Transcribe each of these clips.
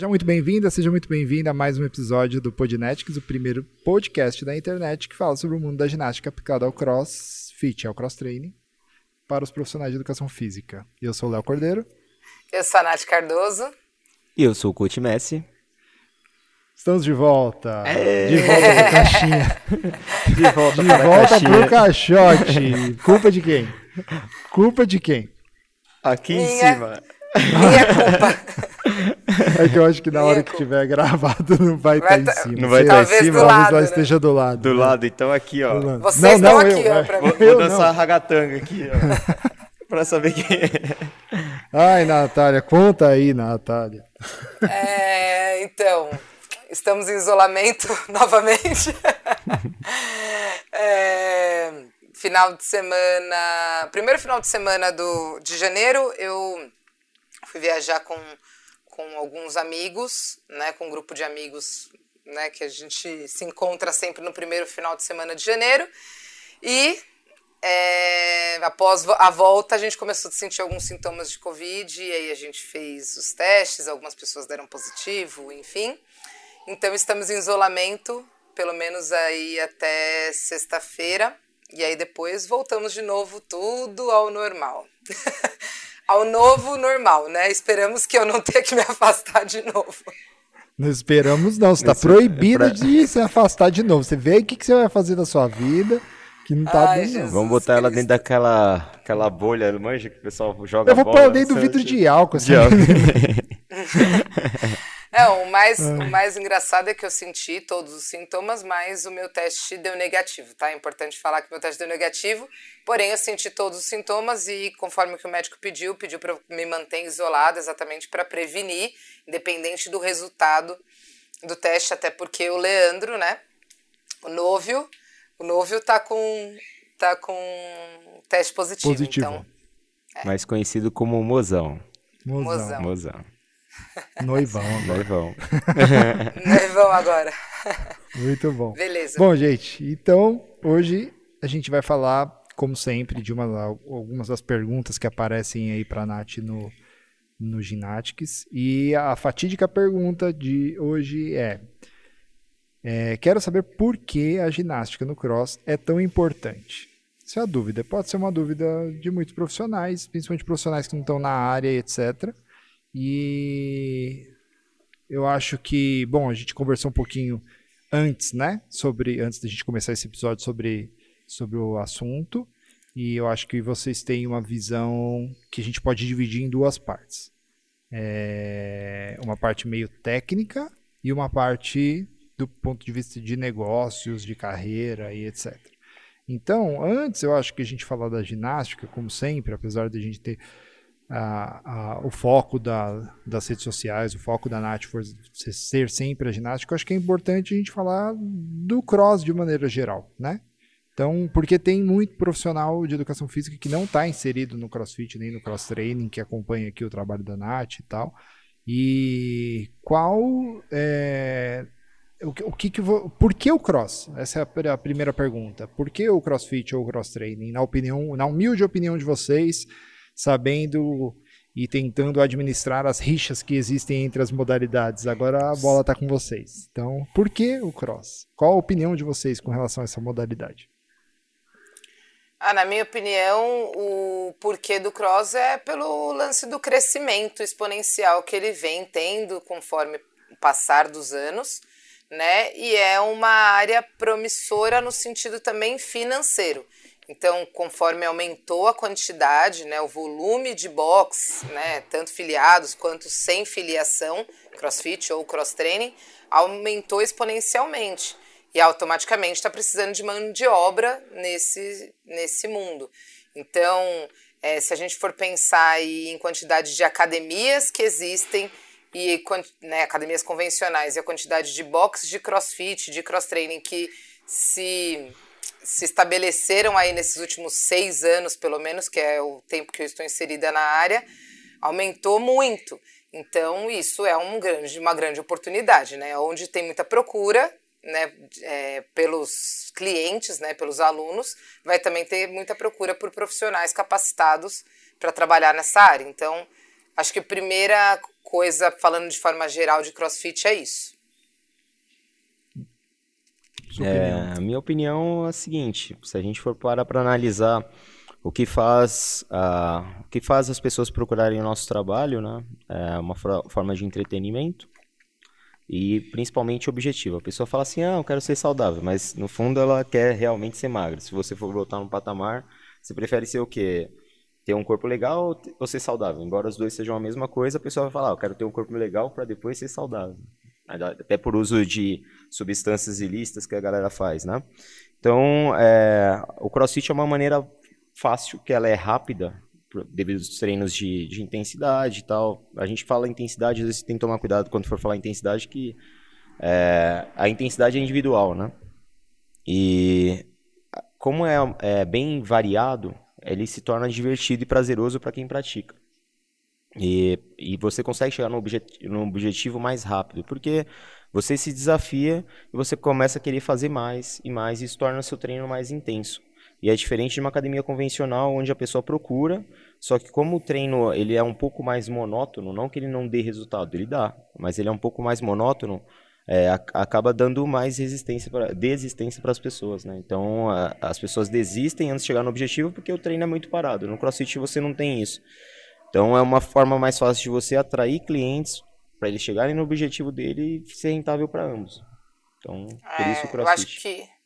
Seja muito bem-vinda, seja muito bem-vinda a mais um episódio do Podnetics, o primeiro podcast da internet que fala sobre o mundo da ginástica aplicado ao crossfit, ao cross training, para os profissionais de educação física. Eu sou o Léo Cordeiro. Eu sou a Nath Cardoso. E eu sou o Coach Messi. Estamos de volta. É. De volta pra caixinha. De volta, de volta pro caixote. Culpa de quem? Culpa de quem? Aqui Minha... em cima. Minha culpa. É que eu acho que na hora que tiver gravado não vai, estar tá em cima. Não vai estar tá em cima? Talvez ela né? esteja do lado. Do né? lado, então aqui, ó. Vocês não, estão não, aqui, eu, ó, pra vou, vou dançar ragatanga aqui, ó. pra saber quem é. Ai, Natália, conta aí, Natália. É, então, estamos em isolamento novamente. é, final de semana. Primeiro final de semana do, de janeiro, eu fui viajar com, com alguns amigos, né, com um grupo de amigos né, que a gente se encontra sempre no primeiro final de semana de janeiro. E é, após a volta, a gente começou a sentir alguns sintomas de Covid, e aí a gente fez os testes, algumas pessoas deram positivo, enfim. Então estamos em isolamento, pelo menos aí até sexta-feira, e aí depois voltamos de novo tudo ao normal. ao novo normal, né? Esperamos que eu não tenha que me afastar de novo. Não esperamos, não. Você está proibido pra... de se afastar de novo. Você vê o que, que você vai fazer da sua vida. Que não tá Ai, bem, Vamos botar ela dentro daquela aquela bolha, manja, que o pessoal joga Eu vou bola, pôr dentro do vidro de álcool. Assim. De álcool. Não, o mais, o mais engraçado é que eu senti todos os sintomas, mas o meu teste deu negativo, tá? É importante falar que o meu teste deu negativo, porém eu senti todos os sintomas e conforme o que o médico pediu, pediu para me manter isolado exatamente para prevenir, independente do resultado do teste, até porque o Leandro, né, o Novio, o Novio tá com tá com teste positivo, positivo. então. É. Mais conhecido como Mozão. Mozão. Mozão. Noivão agora. Noivão. Noivão agora. Muito bom. Beleza. Bom, gente, então hoje a gente vai falar, como sempre, de uma, algumas das perguntas que aparecem aí para a Nath no, no Ginatics. E a fatídica pergunta de hoje é, é: Quero saber por que a ginástica no cross é tão importante. Essa é a dúvida. Pode ser uma dúvida de muitos profissionais, principalmente profissionais que não estão na área, etc. E eu acho que, bom, a gente conversou um pouquinho antes, né? Sobre antes da gente começar esse episódio sobre sobre o assunto. E eu acho que vocês têm uma visão que a gente pode dividir em duas partes. É uma parte meio técnica e uma parte do ponto de vista de negócios, de carreira e etc. Então, antes eu acho que a gente falar da ginástica, como sempre, apesar de a gente ter a, a, o foco da, das redes sociais, o foco da Nath for ser sempre a ginástica, eu acho que é importante a gente falar do cross de maneira geral, né? Então, porque tem muito profissional de educação física que não está inserido no crossfit nem no cross training, que acompanha aqui o trabalho da Nath e tal. E qual é, o, o que, que por que o cross? Essa é a primeira pergunta. Por que o crossfit ou o cross training? Na opinião, na humilde opinião de vocês, sabendo e tentando administrar as rixas que existem entre as modalidades. Agora a bola está com vocês. Então, por que o cross? Qual a opinião de vocês com relação a essa modalidade? Ah, na minha opinião, o porquê do cross é pelo lance do crescimento exponencial que ele vem tendo conforme o passar dos anos, né? E é uma área promissora no sentido também financeiro. Então, conforme aumentou a quantidade, né, o volume de box, né, tanto filiados quanto sem filiação, CrossFit ou cross training, aumentou exponencialmente e automaticamente está precisando de mão de obra nesse, nesse mundo. Então, é, se a gente for pensar em quantidade de academias que existem e né, academias convencionais e a quantidade de boxes de CrossFit, de cross training que se se estabeleceram aí nesses últimos seis anos, pelo menos, que é o tempo que eu estou inserida na área, aumentou muito. Então, isso é um grande, uma grande oportunidade, né? Onde tem muita procura, né, é, pelos clientes, né, pelos alunos, vai também ter muita procura por profissionais capacitados para trabalhar nessa área. Então, acho que a primeira coisa, falando de forma geral de crossfit, é isso. É, a minha opinião é a seguinte: se a gente for parar para analisar o que faz uh, o que faz as pessoas procurarem o nosso trabalho, né, é uma forma de entretenimento e principalmente objetivo. A pessoa fala assim: "Ah, eu quero ser saudável", mas no fundo ela quer realmente ser magra. Se você for botar num patamar, você prefere ser o quê? Ter um corpo legal ou ser saudável? Embora os dois sejam a mesma coisa, a pessoa vai falar: ah, "Eu quero ter um corpo legal para depois ser saudável" até por uso de substâncias ilícitas que a galera faz, né? Então, é, o CrossFit é uma maneira fácil, que ela é rápida, devido aos treinos de, de, intensidade e tal. A gente fala intensidade, às vezes tem que tomar cuidado quando for falar intensidade, que é, a intensidade é individual, né? E como é, é bem variado, ele se torna divertido e prazeroso para quem pratica. E, e você consegue chegar no, objet, no objetivo mais rápido, porque você se desafia e você começa a querer fazer mais e mais, e isso torna seu treino mais intenso. E é diferente de uma academia convencional, onde a pessoa procura, só que como o treino ele é um pouco mais monótono, não que ele não dê resultado, ele dá, mas ele é um pouco mais monótono, é, acaba dando mais resistência pra, desistência para as pessoas, né? Então a, as pessoas desistem antes de chegar no objetivo porque o treino é muito parado. No CrossFit você não tem isso. Então é uma forma mais fácil de você atrair clientes para eles chegarem no objetivo dele e ser rentável para ambos. Então, por é, isso o CrossFit. Eu acho que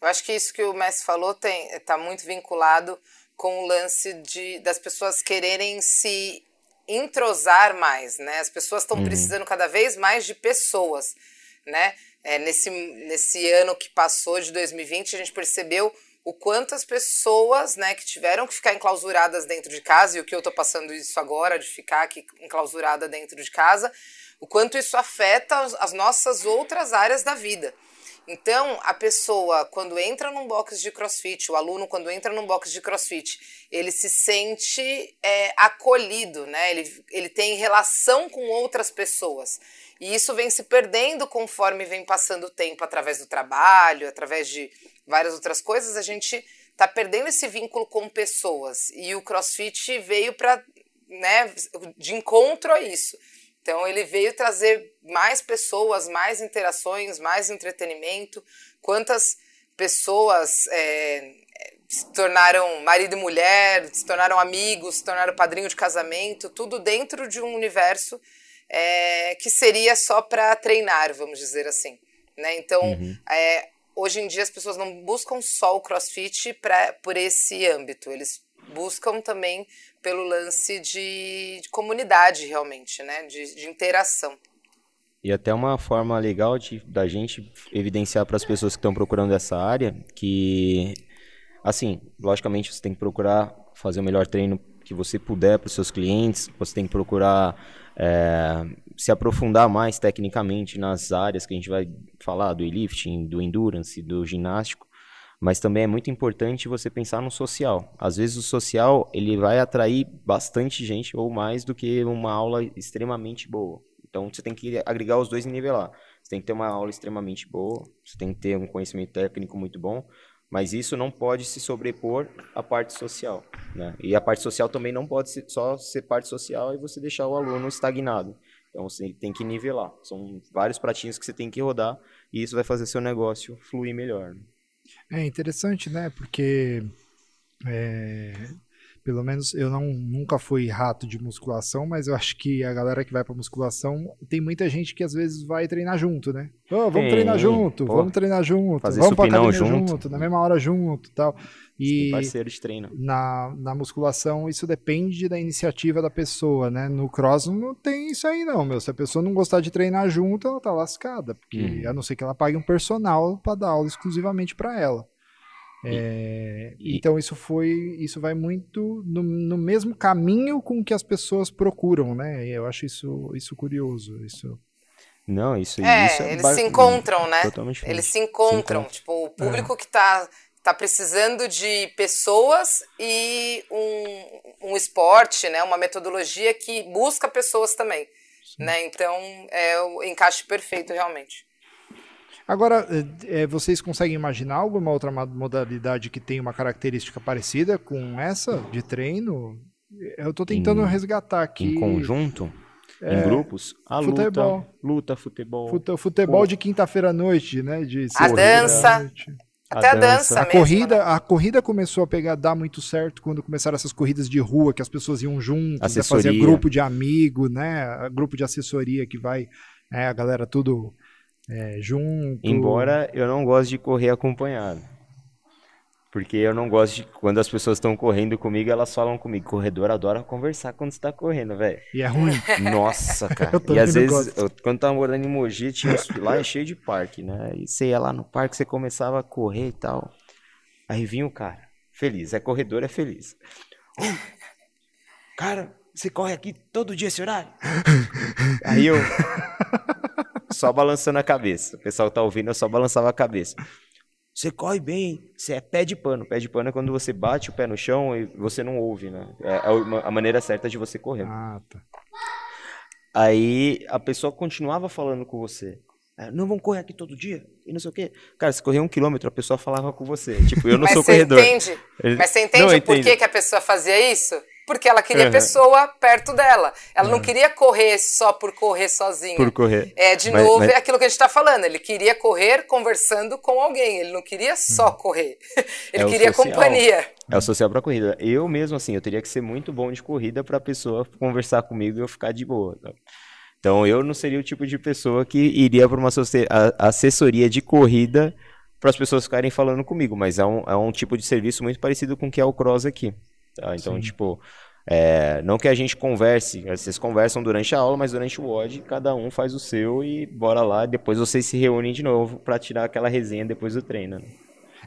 eu acho que isso que o Messi falou tem está muito vinculado com o lance de das pessoas quererem se entrosar mais, né? As pessoas estão uhum. precisando cada vez mais de pessoas, né? É, nesse, nesse ano que passou de 2020, a gente percebeu o quanto as pessoas, né, que tiveram que ficar enclausuradas dentro de casa, e o que eu estou passando isso agora, de ficar aqui enclausurada dentro de casa, o quanto isso afeta as nossas outras áreas da vida. Então, a pessoa, quando entra num box de crossfit, o aluno, quando entra num box de crossfit, ele se sente é, acolhido, né? Ele, ele tem relação com outras pessoas. E isso vem se perdendo conforme vem passando o tempo, através do trabalho, através de várias outras coisas, a gente está perdendo esse vínculo com pessoas. E o CrossFit veio para, né, de encontro a isso. Então ele veio trazer mais pessoas, mais interações, mais entretenimento. Quantas pessoas é, se tornaram marido e mulher, se tornaram amigos, se tornaram padrinho de casamento, tudo dentro de um universo é, que seria só para treinar, vamos dizer assim. Né? Então, uhum. é, hoje em dia as pessoas não buscam só o crossfit pra, por esse âmbito, eles buscam também pelo lance de, de comunidade, realmente, né? de, de interação. E até uma forma legal de, da gente evidenciar para as pessoas que estão procurando essa área que, assim, logicamente você tem que procurar fazer o melhor treino que você puder para os seus clientes, você tem que procurar é, se aprofundar mais tecnicamente nas áreas que a gente vai falar, do lifting, do endurance, do ginástico, mas também é muito importante você pensar no social. Às vezes o social ele vai atrair bastante gente ou mais do que uma aula extremamente boa. Então você tem que agregar os dois e nivelar. Você tem que ter uma aula extremamente boa, você tem que ter um conhecimento técnico muito bom, mas isso não pode se sobrepor à parte social. Né? E a parte social também não pode ser, só ser parte social e você deixar o aluno estagnado. Então você tem que nivelar. São vários pratinhos que você tem que rodar e isso vai fazer seu negócio fluir melhor. É interessante, né? Porque é, pelo menos eu não, nunca fui rato de musculação, mas eu acho que a galera que vai pra musculação tem muita gente que às vezes vai treinar junto, né? Oh, vamos treinar junto, pô, vamos treinar junto, vamos pra academia junto, junto, na mesma hora junto tal. E parceiro de treino. Na, na musculação isso depende da iniciativa da pessoa, né? No cross não tem isso aí não, meu. Se a pessoa não gostar de treinar junto, ela tá lascada, porque hum. a não ser que ela pague um personal para dar aula exclusivamente para ela. É, e, então isso foi, isso vai muito no, no, mesmo caminho com que as pessoas procuram, né? Eu acho isso, isso curioso, isso. Não, isso, é, isso é eles se encontram, né? Eles se encontram, se tipo o público é. que está tá precisando de pessoas e um, um esporte, né? Uma metodologia que busca pessoas também, Sim. né? Então é o encaixe perfeito realmente. Agora, é, vocês conseguem imaginar alguma outra modalidade que tem uma característica parecida com essa de treino? Eu estou tentando em, resgatar aqui. Em conjunto? em grupos, a futebol. luta, luta, futebol. Fute- futebol Pô. de quinta-feira à noite, né? De A dança. noite. Até a dança, A mesmo. corrida, né? a corrida começou a pegar, dar muito certo quando começaram essas corridas de rua, que as pessoas iam juntas, né, fazia grupo de amigo, né? Grupo de assessoria que vai, é, a galera tudo é, junto. Embora eu não goste de correr acompanhado. Porque eu não gosto de. Quando as pessoas estão correndo comigo, elas falam comigo. Corredor adora conversar quando você tá correndo, velho. E é ruim. Nossa, cara. E às vezes, eu, quando tava morando em Mogi, tinha, lá é cheio de parque, né? E você ia lá no parque, você começava a correr e tal. Aí vinha o cara, feliz. É corredor, é feliz. Cara, você corre aqui todo dia esse horário? Aí eu. Só balançando a cabeça. O pessoal tá ouvindo, eu só balançava a cabeça. Você corre bem, você é pé de pano. Pé de pano é quando você bate o pé no chão e você não ouve, né? É a maneira certa de você correr. Ah, tá. Aí a pessoa continuava falando com você. É, Não vão correr aqui todo dia? E não sei o quê. Cara, se correr um quilômetro, a pessoa falava com você. Tipo, eu não Mas sou corredor. entende? Mas você Não, entende eu o porquê que a pessoa fazia isso? Porque ela queria a Uhum. pessoa perto dela. Ela não queria correr só por correr sozinha. Por correr. É, de Mas- novo, mas- é aquilo que a gente está falando. Ele queria correr conversando com alguém. Ele não queria só correr. Ele Uhum. É queria social. companhia. É o social pra corrida. Eu mesmo, assim, eu teria que ser muito bom de corrida pra pessoa conversar comigo e eu ficar de boa. Então eu não seria o tipo de pessoa que iria para uma a- assessoria de corrida para as pessoas ficarem falando comigo, mas é um, é um tipo de serviço muito parecido com o que é o cross aqui. Tá? Então, tipo, é, não que a gente converse, vocês conversam durante a aula, mas durante o WOD, cada um faz o seu e bora lá, depois vocês se reúnem de novo para tirar aquela resenha depois do treino. né?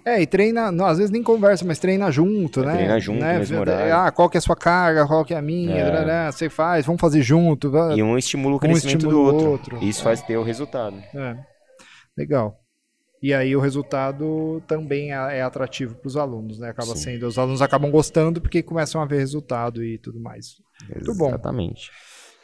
É, e treina, não, às vezes nem conversa, mas treina junto, né? treina junto, né? mesmo horário. Ah, qual que é a sua carga, qual que é a minha, É. blá, você faz, vamos fazer junto. E um estimula o Um crescimento estimula do outro. outro. Isso faz ter o resultado. É. Legal. E aí o resultado também é é atrativo para os alunos, né? Acaba Sim. sendo, os alunos acabam gostando porque começam a ver resultado e tudo mais. Muito bom. Exatamente.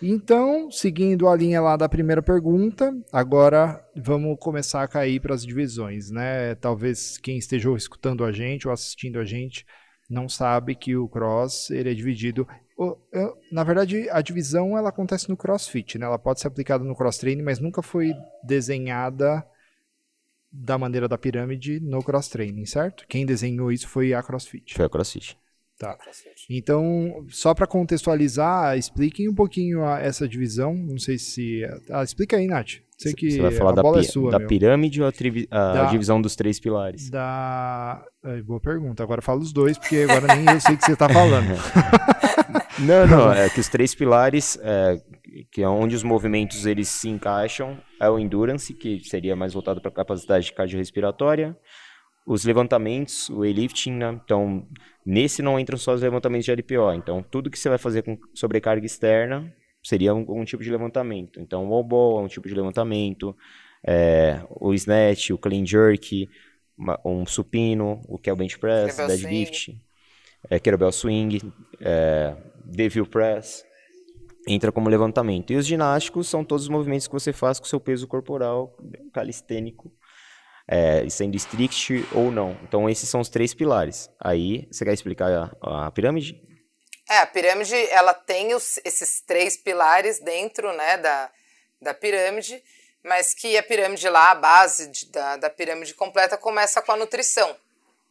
Então, seguindo a linha lá da primeira pergunta, agora vamos começar a cair para as divisões, né? Talvez quem esteja escutando a gente ou assistindo a gente não sabe que o cross ele é dividido. Na verdade, a divisão ela acontece no CrossFit, né? Ela pode ser aplicada no cross training, mas nunca foi desenhada da maneira da pirâmide no cross training, certo? Quem desenhou isso foi a CrossFit. Foi a CrossFit. Tá. Então, só para contextualizar, expliquem um pouquinho a- essa divisão. Não sei se. Ah, explica aí, Nath. Sei que Você vai falar a da, bola é pi- sua. da pirâmide ou a, a Da- divisão dos três pilares? Da. Boa pergunta. Agora fala os dois, porque agora nem eu sei o que você está falando. Não, não, é que os três pilares, é, que é onde os movimentos eles se encaixam, é o endurance, que seria mais voltado para a capacidade cardiorrespiratória, os levantamentos, o weightlifting, né? então nesse não entram só os levantamentos de LPO, então tudo que você vai fazer com sobrecarga externa seria um, um tipo de levantamento, então o wall é um tipo de levantamento, é, o snatch, o clean jerk, uma- um supino, o que é o bench press, deadlift, é, kettlebell swing, é, devil press, entra como levantamento. E os ginásticos são todos os movimentos que você faz com seu peso corporal calistênico, é, sendo strict ou não. Então esses são os três pilares. Aí, você quer explicar a, a pirâmide? É, a pirâmide, ela tem os- esses três pilares dentro, né, da, da pirâmide, mas que a pirâmide lá, a base de- da, da pirâmide completa começa com a nutrição,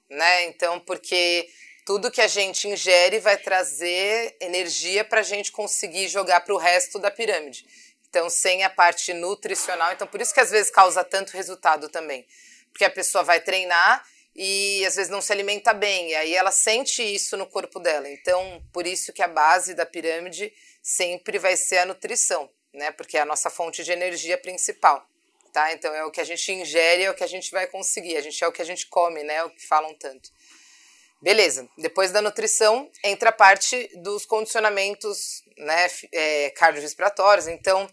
né? Então, porque tudo que a gente ingere vai trazer energia para a gente conseguir jogar para o resto da pirâmide. Então, sem a parte nutricional, então por isso que às vezes causa tanto resultado também. Porque a pessoa vai treinar e às vezes não se alimenta bem, e aí ela sente isso no corpo dela. Então, por isso que a base da pirâmide sempre vai ser a nutrição, né? Porque é a nossa fonte de energia principal, tá? Então é o que a gente ingere, é o que a gente vai conseguir. A gente é o que a gente come, né? É o que falam tanto. Beleza. Depois da nutrição entra a parte dos condicionamentos, né, é, cardiorrespiratórios. Então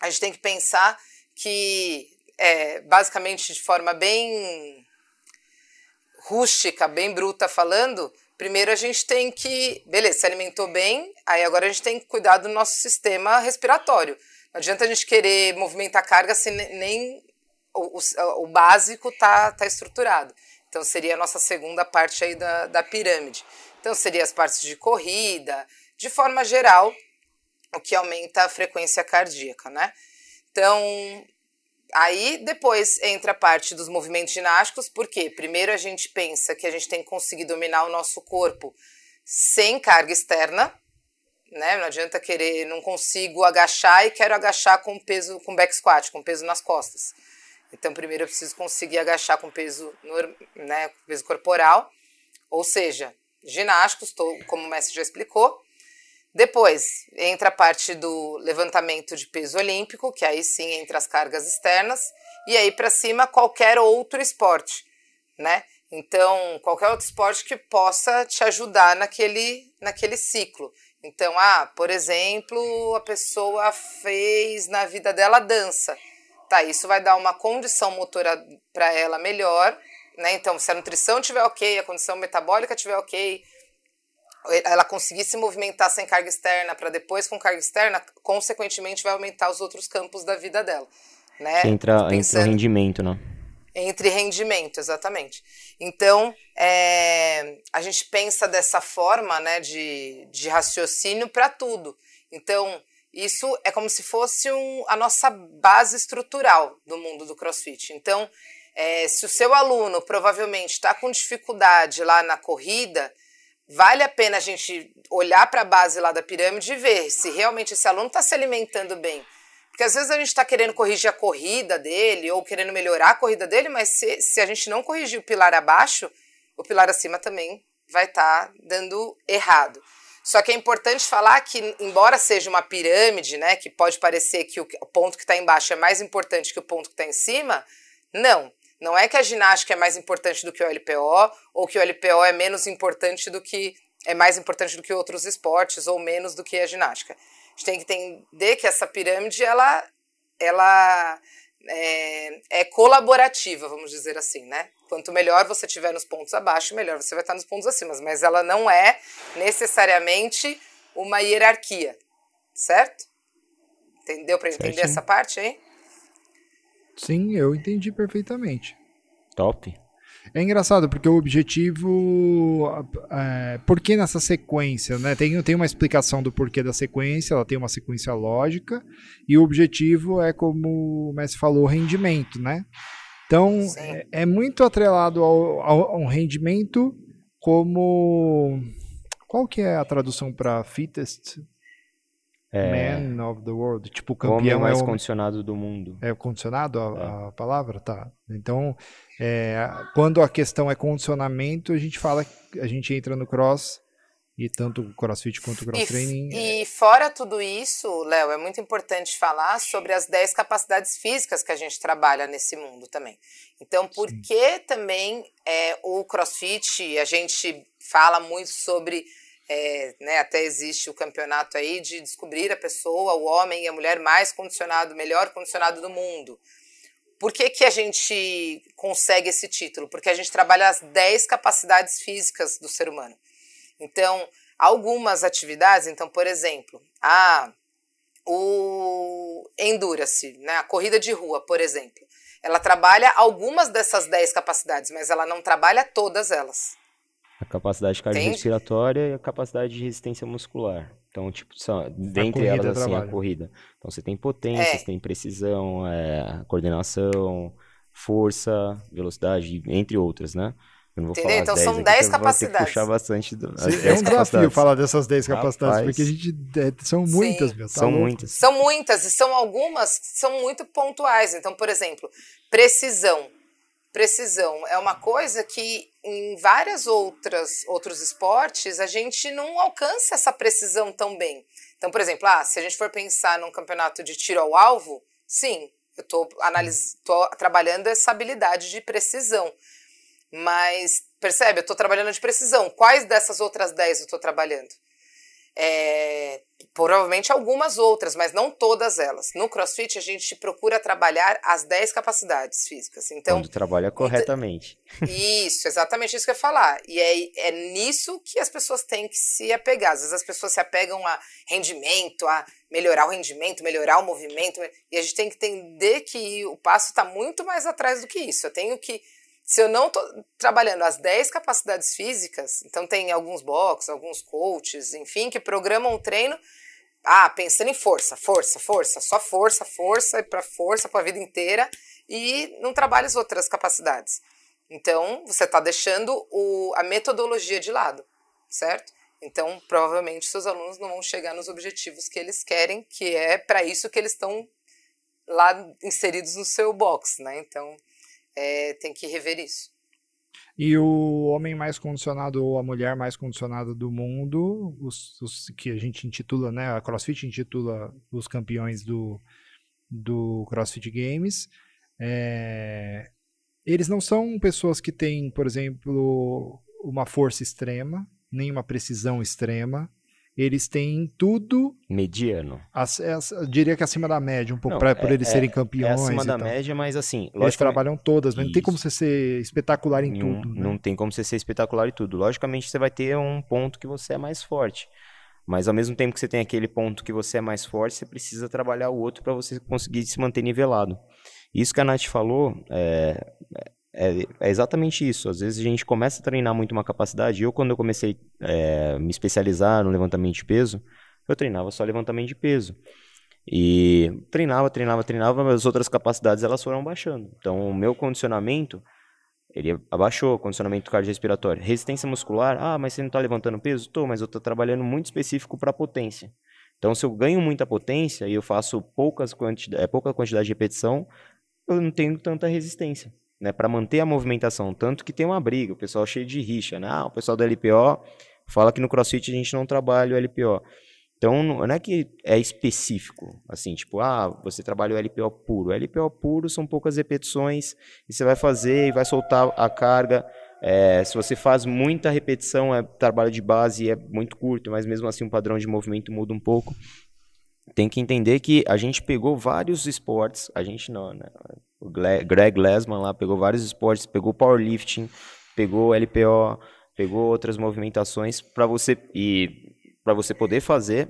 a gente tem que pensar que, é, basicamente, de forma bem rústica, bem bruta falando, primeiro a gente tem que, beleza, se alimentou bem, aí agora a gente tem que cuidar do nosso sistema respiratório. Não adianta a gente querer movimentar carga se ne- nem o, o, o básico tá, tá estruturado. Então seria a nossa segunda parte aí da, da pirâmide. Então seria as partes de corrida, de forma geral, o que aumenta a frequência cardíaca, né? Então, aí depois entra a parte dos movimentos ginásticos, porque primeiro a gente pensa que a gente tem que conseguir dominar o nosso corpo sem carga externa, né? Não adianta querer, não consigo agachar e quero agachar com peso, com back squat, com peso nas costas. Então, primeiro eu preciso conseguir agachar com peso, né, peso corporal, ou seja, ginásticos, tô, como o mestre já explicou. Depois entra a parte do levantamento de peso olímpico, que aí sim entra as cargas externas, e aí para cima qualquer outro esporte, né? Então, qualquer outro esporte que possa te ajudar naquele, naquele ciclo. Então, ah, por exemplo, a pessoa fez na vida dela dança. Tá, isso vai dar uma condição motora para ela melhor, né? Então, se a nutrição estiver ok, a condição metabólica estiver ok, ela conseguir se movimentar sem carga externa para depois com carga externa, consequentemente vai aumentar os outros campos da vida dela, né? Entra, Pensando... entra rendimento, né? Entre rendimento, exatamente. Então, é, a gente pensa dessa forma né, de, de raciocínio para tudo. Então, isso é como se fosse um, a nossa base estrutural do mundo do crossfit. Então, é, se o seu aluno provavelmente está com dificuldade lá na corrida, vale a pena a gente olhar para a base lá da pirâmide e ver se realmente esse aluno está se alimentando bem. Porque às vezes a gente está querendo corrigir a corrida dele ou querendo melhorar a corrida dele, mas se, se a gente não corrigir o pilar abaixo, o pilar acima também vai estar tá dando errado. Só que é importante falar que, embora seja uma pirâmide, né, que pode parecer que o ponto que está embaixo é mais importante que o ponto que está em cima, não. Não é que a ginástica é mais importante do que o LPO, ou que o LPO é menos importante do que é mais importante do que outros esportes, ou menos do que a ginástica. A gente tem que entender que essa pirâmide ela, ela é, é colaborativa, vamos dizer assim, né? Quanto melhor você tiver nos pontos abaixo, melhor você vai estar nos pontos acima. Mas ela não é necessariamente uma hierarquia, certo? Entendeu para entender essa parte aí? Sim, eu entendi perfeitamente. Top. É engraçado, porque o objetivo. É, por que nessa sequência? Né? Tem, tem uma explicação do porquê da sequência, ela tem uma sequência lógica, e o objetivo é, como o Messi falou, rendimento, né? Então, é, é, muito atrelado ao, ao, ao rendimento como. Qual que é a tradução para fittest? É, Man of the World. Tipo, campeão. O homem mais é o, condicionado do mundo. É condicionado a, é. a palavra? Tá. Então, é, quando a questão é condicionamento, a gente fala, a gente entra no cross. E tanto o crossfit quanto o cross e, training. E fora tudo isso, Léo, é muito importante falar sobre as 10 capacidades físicas que a gente trabalha nesse mundo também. Então, por Sim. que também é, o crossfit, a gente fala muito sobre é, né, até existe o campeonato aí de descobrir a pessoa, o homem e a mulher mais condicionado, melhor condicionado do mundo. Por que, que a gente consegue esse título? Porque a gente trabalha as 10 capacidades físicas do ser humano. Então, algumas atividades, então, por exemplo, a, o endurance, né, a corrida de rua, por exemplo, ela trabalha algumas dessas 10 capacidades, mas ela não trabalha todas elas. A capacidade cardiorrespiratória e a capacidade de resistência muscular. Então, tipo, são, dentre elas, assim, trabalha. a corrida. Então, você tem potência, é. você tem precisão, é, coordenação, força, velocidade, entre outras, né? Eu não vou Entendeu? falar então, são 10 capacidades. puxar bastante. Do, é um desafio falar dessas 10 capacidades, Rapaz. porque a gente, é, são muitas, Sim. meu. Tá são louco. muitas. São muitas, e são algumas que são muito pontuais. Então, por exemplo, precisão precisão é uma coisa que em várias outras outros esportes a gente não alcança essa precisão tão bem. Então, por exemplo, ah, se a gente for pensar num campeonato de tiro ao alvo, sim, eu estou tô trabalhando essa habilidade de precisão. Mas, percebe, eu estou trabalhando de precisão. Quais dessas outras 10 eu estou trabalhando? É, provavelmente algumas outras, mas não todas elas. No CrossFit a gente procura trabalhar as 10 capacidades físicas. Então, Quando trabalha corretamente. Isso, exatamente isso que eu ia falar. E é, é nisso que as pessoas têm que se apegar. Às vezes as pessoas se apegam a rendimento, a melhorar o rendimento, melhorar o movimento. E a gente tem que entender que o passo está muito mais atrás do que isso. Eu tenho que se eu não estou trabalhando as 10 capacidades físicas, então tem alguns box, alguns coaches, enfim, que programam o treino ah, pensando em força, força, força, só força, força, e para força para a vida inteira, e não trabalha as outras capacidades. Então, você está deixando o, a metodologia de lado, certo? Então, provavelmente, seus alunos não vão chegar nos objetivos que eles querem, que é para isso que eles estão lá inseridos no seu box, né? Então, é, tem que rever isso. E o homem mais condicionado ou a mulher mais condicionada do mundo, os, os, que a gente intitula, né? A CrossFit intitula os campeões do, do CrossFit Games. É, eles não são pessoas que têm, por exemplo, uma força extrema, nem uma precisão extrema, eles têm tudo. Mediano. Diria que acima da média, um pouco, para por é, eles serem campeões. É acima da tal. média, mas assim. Eles trabalham todas, mas não tem como você ser espetacular em tudo. Né? Não tem como você ser espetacular em tudo. Logicamente, você vai ter um ponto que você é mais forte. Mas ao mesmo tempo que você tem aquele ponto que você é mais forte, você precisa trabalhar o outro para você conseguir se manter nivelado. Isso que a Nath falou é, é, é, exatamente isso. Às vezes a gente começa a treinar muito uma capacidade. Eu, quando eu comecei a é, me especializar no levantamento de peso, eu treinava só levantamento de peso. E treinava, treinava, treinava, mas as outras capacidades elas foram baixando. Então, o meu condicionamento, ele abaixou, condicionamento cardiorrespiratório. Resistência muscular, ah, mas você não está levantando peso? Estou, mas eu estou trabalhando muito específico para potência. Então, se eu ganho muita potência e eu faço poucas quantidade, é, pouca quantidade de repetição, eu não tenho tanta resistência né, para manter a movimentação. Tanto que tem uma briga, o pessoal cheio de rixa, né? Ah, o pessoal do LPO fala que no CrossFit a gente não trabalha o LPO. Então, não é que é específico, assim, tipo, ah, você trabalha o LPO puro. O LPO puro são poucas repetições e você vai fazer e vai soltar a carga. É, se você faz muita repetição, é trabalho de base é muito curto, mas mesmo assim o padrão de movimento muda um pouco. Tem que entender que a gente pegou vários esportes, a gente não, né? Greg Lesman lá pegou vários esportes, pegou powerlifting, pegou LPO, pegou outras movimentações para você e para você poder fazer,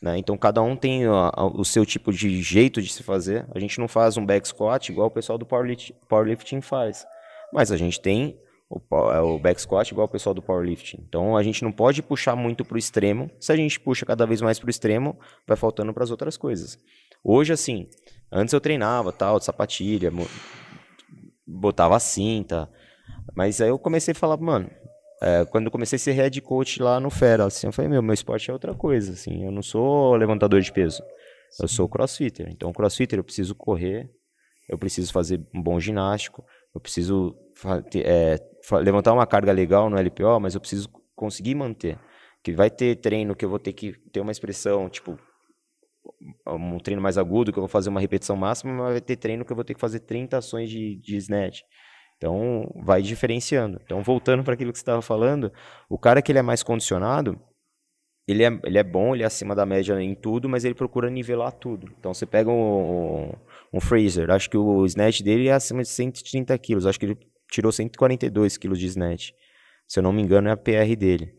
né? Então cada um tem o seu tipo de jeito de se fazer. A gente não faz um back squat igual o pessoal do powerlifting, powerlifting faz, mas a gente tem o, é, o back squat igual o pessoal do powerlifting. Então a gente não pode puxar muito para o extremo. Se a gente puxa cada vez mais para o extremo, vai faltando para as outras coisas. Hoje assim, Antes eu treinava, tal, de sapatilha, botava cinta. Mas aí eu comecei a falar, mano, é, quando eu comecei a ser head coach lá no Fera, assim, eu falei, meu, meu esporte é outra coisa, assim, eu não sou levantador de peso, Sim. eu sou crossfitter. Então, crossfitter eu preciso correr, eu preciso fazer um bom ginástico, eu preciso é, levantar uma carga legal no LPO, mas eu preciso conseguir manter. Que vai ter treino que eu vou ter que ter uma expressão, tipo, um treino mais agudo, que eu vou fazer uma repetição máxima, mas vai ter treino que eu vou ter que fazer 30 ações de, de snatch. Então, vai diferenciando. Então, voltando para aquilo que você estava falando, o cara que ele é mais condicionado, ele é, ele é bom, ele é acima da média em tudo, mas ele procura nivelar tudo. Então, você pega um, um, um Fraser, acho que o snatch dele é acima de 130 quilos, acho que ele tirou 142 quilos de snatch. Se eu não me engano, é a PR dele.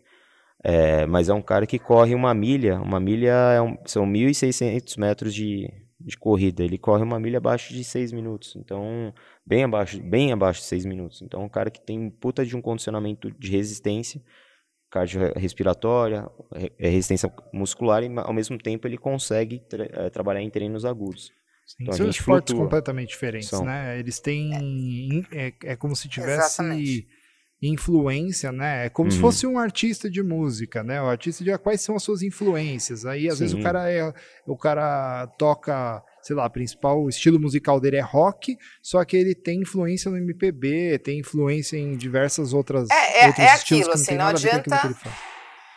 É, mas é um cara que corre uma milha, uma milha é um, são 1.600 metros de, de corrida. Ele corre uma milha abaixo de 6 minutos, então bem abaixo, bem abaixo de 6 minutos. Então é um cara que tem puta de um condicionamento de resistência cardiorrespiratória, é, resistência muscular e ao mesmo tempo ele consegue tra é, trabalhar em treinos agudos. Sim, então, são esportes flutua. completamente diferentes, são. né? Eles têm é, é como se tivesse Exatamente influência, né? É como uhum. se fosse um artista de música, né? O artista de quais são as suas influências. Aí às Sim. vezes o cara é o cara toca, sei lá, principal o estilo musical dele é rock, só que ele tem influência no MPB, tem influência em diversas outras é, é, outros é aquilo, assim, não, não adianta.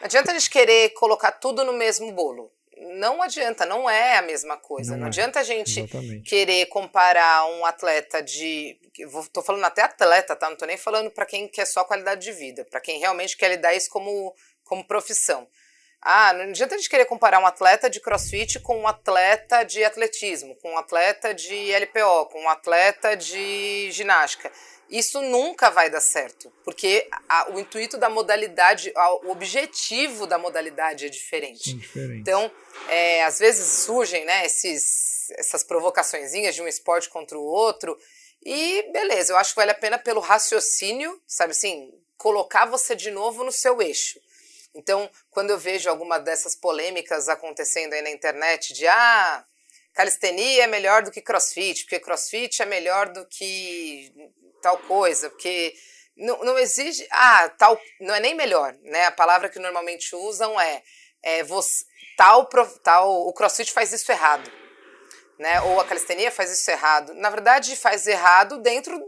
Não adianta a gente querer colocar tudo no mesmo bolo não adianta, não é a mesma coisa. Não, não é. adianta a gente Exatamente. querer comparar um atleta de. Estou falando até atleta, tá? Não estou nem falando para quem quer só qualidade de vida, para quem realmente quer lidar isso como, como profissão. Ah, não adianta a gente querer comparar um atleta de crossfit com um atleta de atletismo, com um atleta de LPO, com um atleta de ginástica. Isso nunca vai dar certo, porque a, o intuito da modalidade, a, o objetivo da modalidade é diferente. diferente. Então, é, às vezes surgem né, esses, essas provocaçõezinhas de um esporte contra o outro, e beleza, eu acho que vale a pena pelo raciocínio, sabe assim, colocar você de novo no seu eixo. Então, quando eu vejo alguma dessas polêmicas acontecendo aí na internet de ah, calistenia é melhor do que crossfit, porque crossfit é melhor do que tal coisa, porque não, não exige. Ah, tal. Não é nem melhor, né? A palavra que normalmente usam é, é você, tal, tal. O crossfit faz isso errado. Né? Ou a calistenia faz isso errado. Na verdade, faz errado dentro.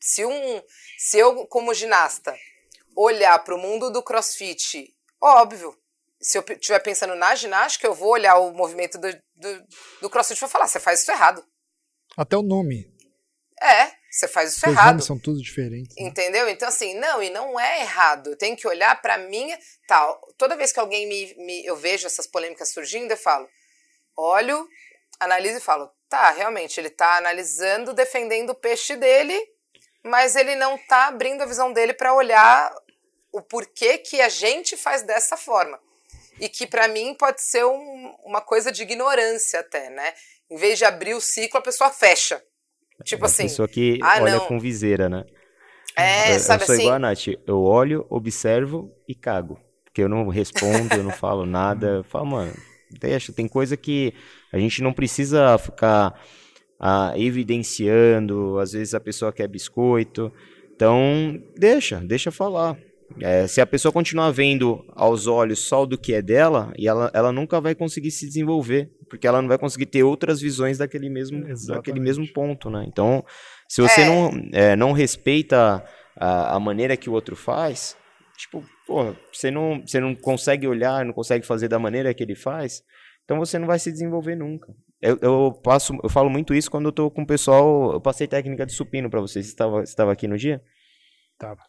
Se, um, se eu, como ginasta, olhar para o mundo do crossfit, óbvio, se eu estiver pensando na ginástica, eu vou olhar o movimento do, do, do crossfit e vou falar: você faz isso errado. Até o nome. É, você faz isso Os errado. nomes são tudo diferentes. né? Entendeu? Então, assim, não, e não é errado. Eu tenho que olhar pra minha. Tal. Toda vez que alguém me, me. Eu vejo essas polêmicas surgindo, eu falo: olho, analiso e falo: tá, realmente, ele tá analisando, defendendo o peixe dele, mas ele não tá abrindo a visão dele pra olhar o porquê que a gente faz dessa forma. E que pra mim pode ser um- uma coisa de ignorância até, né? Em vez de abrir o ciclo, a pessoa fecha. Tipo Uma assim. pessoa que ah, olha não. com viseira, né? É, eu, sabe eu sou assim? igual a Nath. Eu olho, observo e cago. Porque eu não respondo, eu não falo nada. Eu falo, mano, deixa. Tem coisa que a gente não precisa ficar ah, evidenciando. Às vezes a pessoa quer biscoito. Então, deixa, deixa falar. É, se a pessoa continuar vendo aos olhos só do que é dela, e ela, ela nunca vai conseguir se desenvolver, porque ela não vai conseguir ter outras visões daquele mesmo, daquele mesmo ponto, né? Então, se você É. não, é, não respeita a, a maneira que o outro faz, tipo, porra, você não, você não consegue olhar, não consegue fazer da maneira que ele faz, então você não vai se desenvolver nunca. Eu, eu, passo, eu falo muito isso quando eu tô com o pessoal, eu passei técnica de supino pra vocês, você estava, você estava aqui no dia? Tava.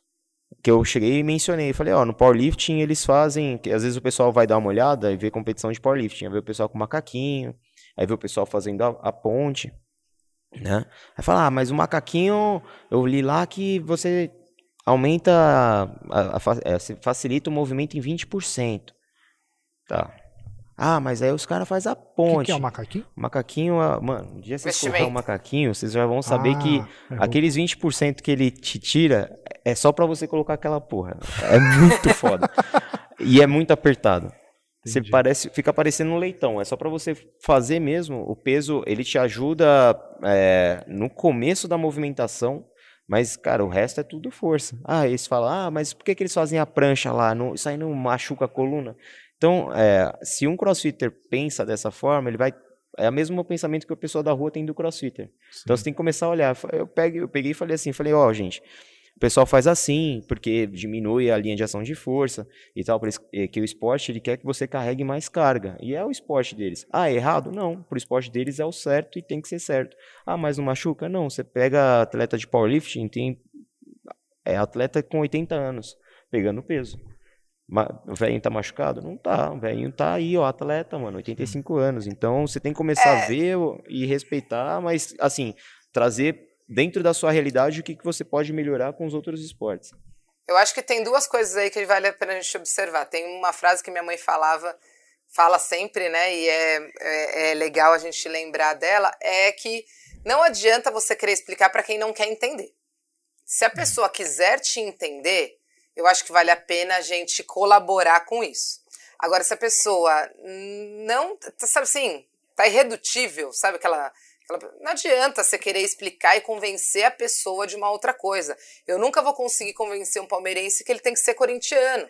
Que eu cheguei e mencionei, falei, ó, no powerlifting eles fazem, que às vezes o pessoal vai dar uma olhada e vê competição de powerlifting, aí vê o pessoal com macaquinho, aí vê o pessoal fazendo a, a ponte, né? Aí fala, ah, mas o macaquinho, eu li lá que você aumenta, a, a é, facilita o movimento em 20%. Tá. Ah, mas aí os caras fazem a O que, ponte. que é o macaquinho? Macaquinho, ah, mano, um dia vocês colocar um Investimento. macaquinho, vocês já vão saber que Ah, é, Aqueles 20% que ele te tira é só pra você colocar aquela porra. É muito foda. E é muito apertado. Você parece, fica parecendo um leitão. É só pra você fazer mesmo. O peso, ele te ajuda é, no começo da movimentação. Mas, cara, o resto é tudo força. Ah, eles falam, ah, mas por que, que eles fazem a prancha lá? Não, isso aí não machuca a coluna? Então, é, se um crossfitter pensa dessa forma, ele vai. É o mesmo pensamento que a pessoa da rua tem do crossfitter. Então você tem que começar a olhar. Eu peguei, eu peguei e falei assim, falei, ó, gente, o pessoal faz assim, porque diminui a linha de ação de força e tal, que o esporte ele quer que você carregue mais carga. E é o esporte deles. Ah, é errado? Não. Pro esporte deles é o certo e tem que ser certo. Ah, mas não machuca? Não. Você pega atleta de powerlifting, tem é atleta com 80 anos pegando peso. O velhinho tá machucado? Não tá. O velhinho tá aí, ó, atleta, mano, 85 anos. Então você tem que começar a ver e respeitar, mas assim, trazer dentro da sua realidade o que, que você pode melhorar com os outros esportes. Eu acho que tem duas coisas aí que vale a pena a gente observar. Tem uma frase que minha mãe falava, fala sempre, né? E é, é, é legal a gente lembrar dela, é que não adianta você querer explicar para quem não quer entender. Se a pessoa quiser te entender, eu acho que vale a pena a gente colaborar com isso. Agora, se a pessoa não, sabe assim, tá irredutível, sabe aquela não adianta você querer explicar e convencer a pessoa de uma outra coisa. Eu nunca vou conseguir convencer um palmeirense que ele tem que ser corintiano.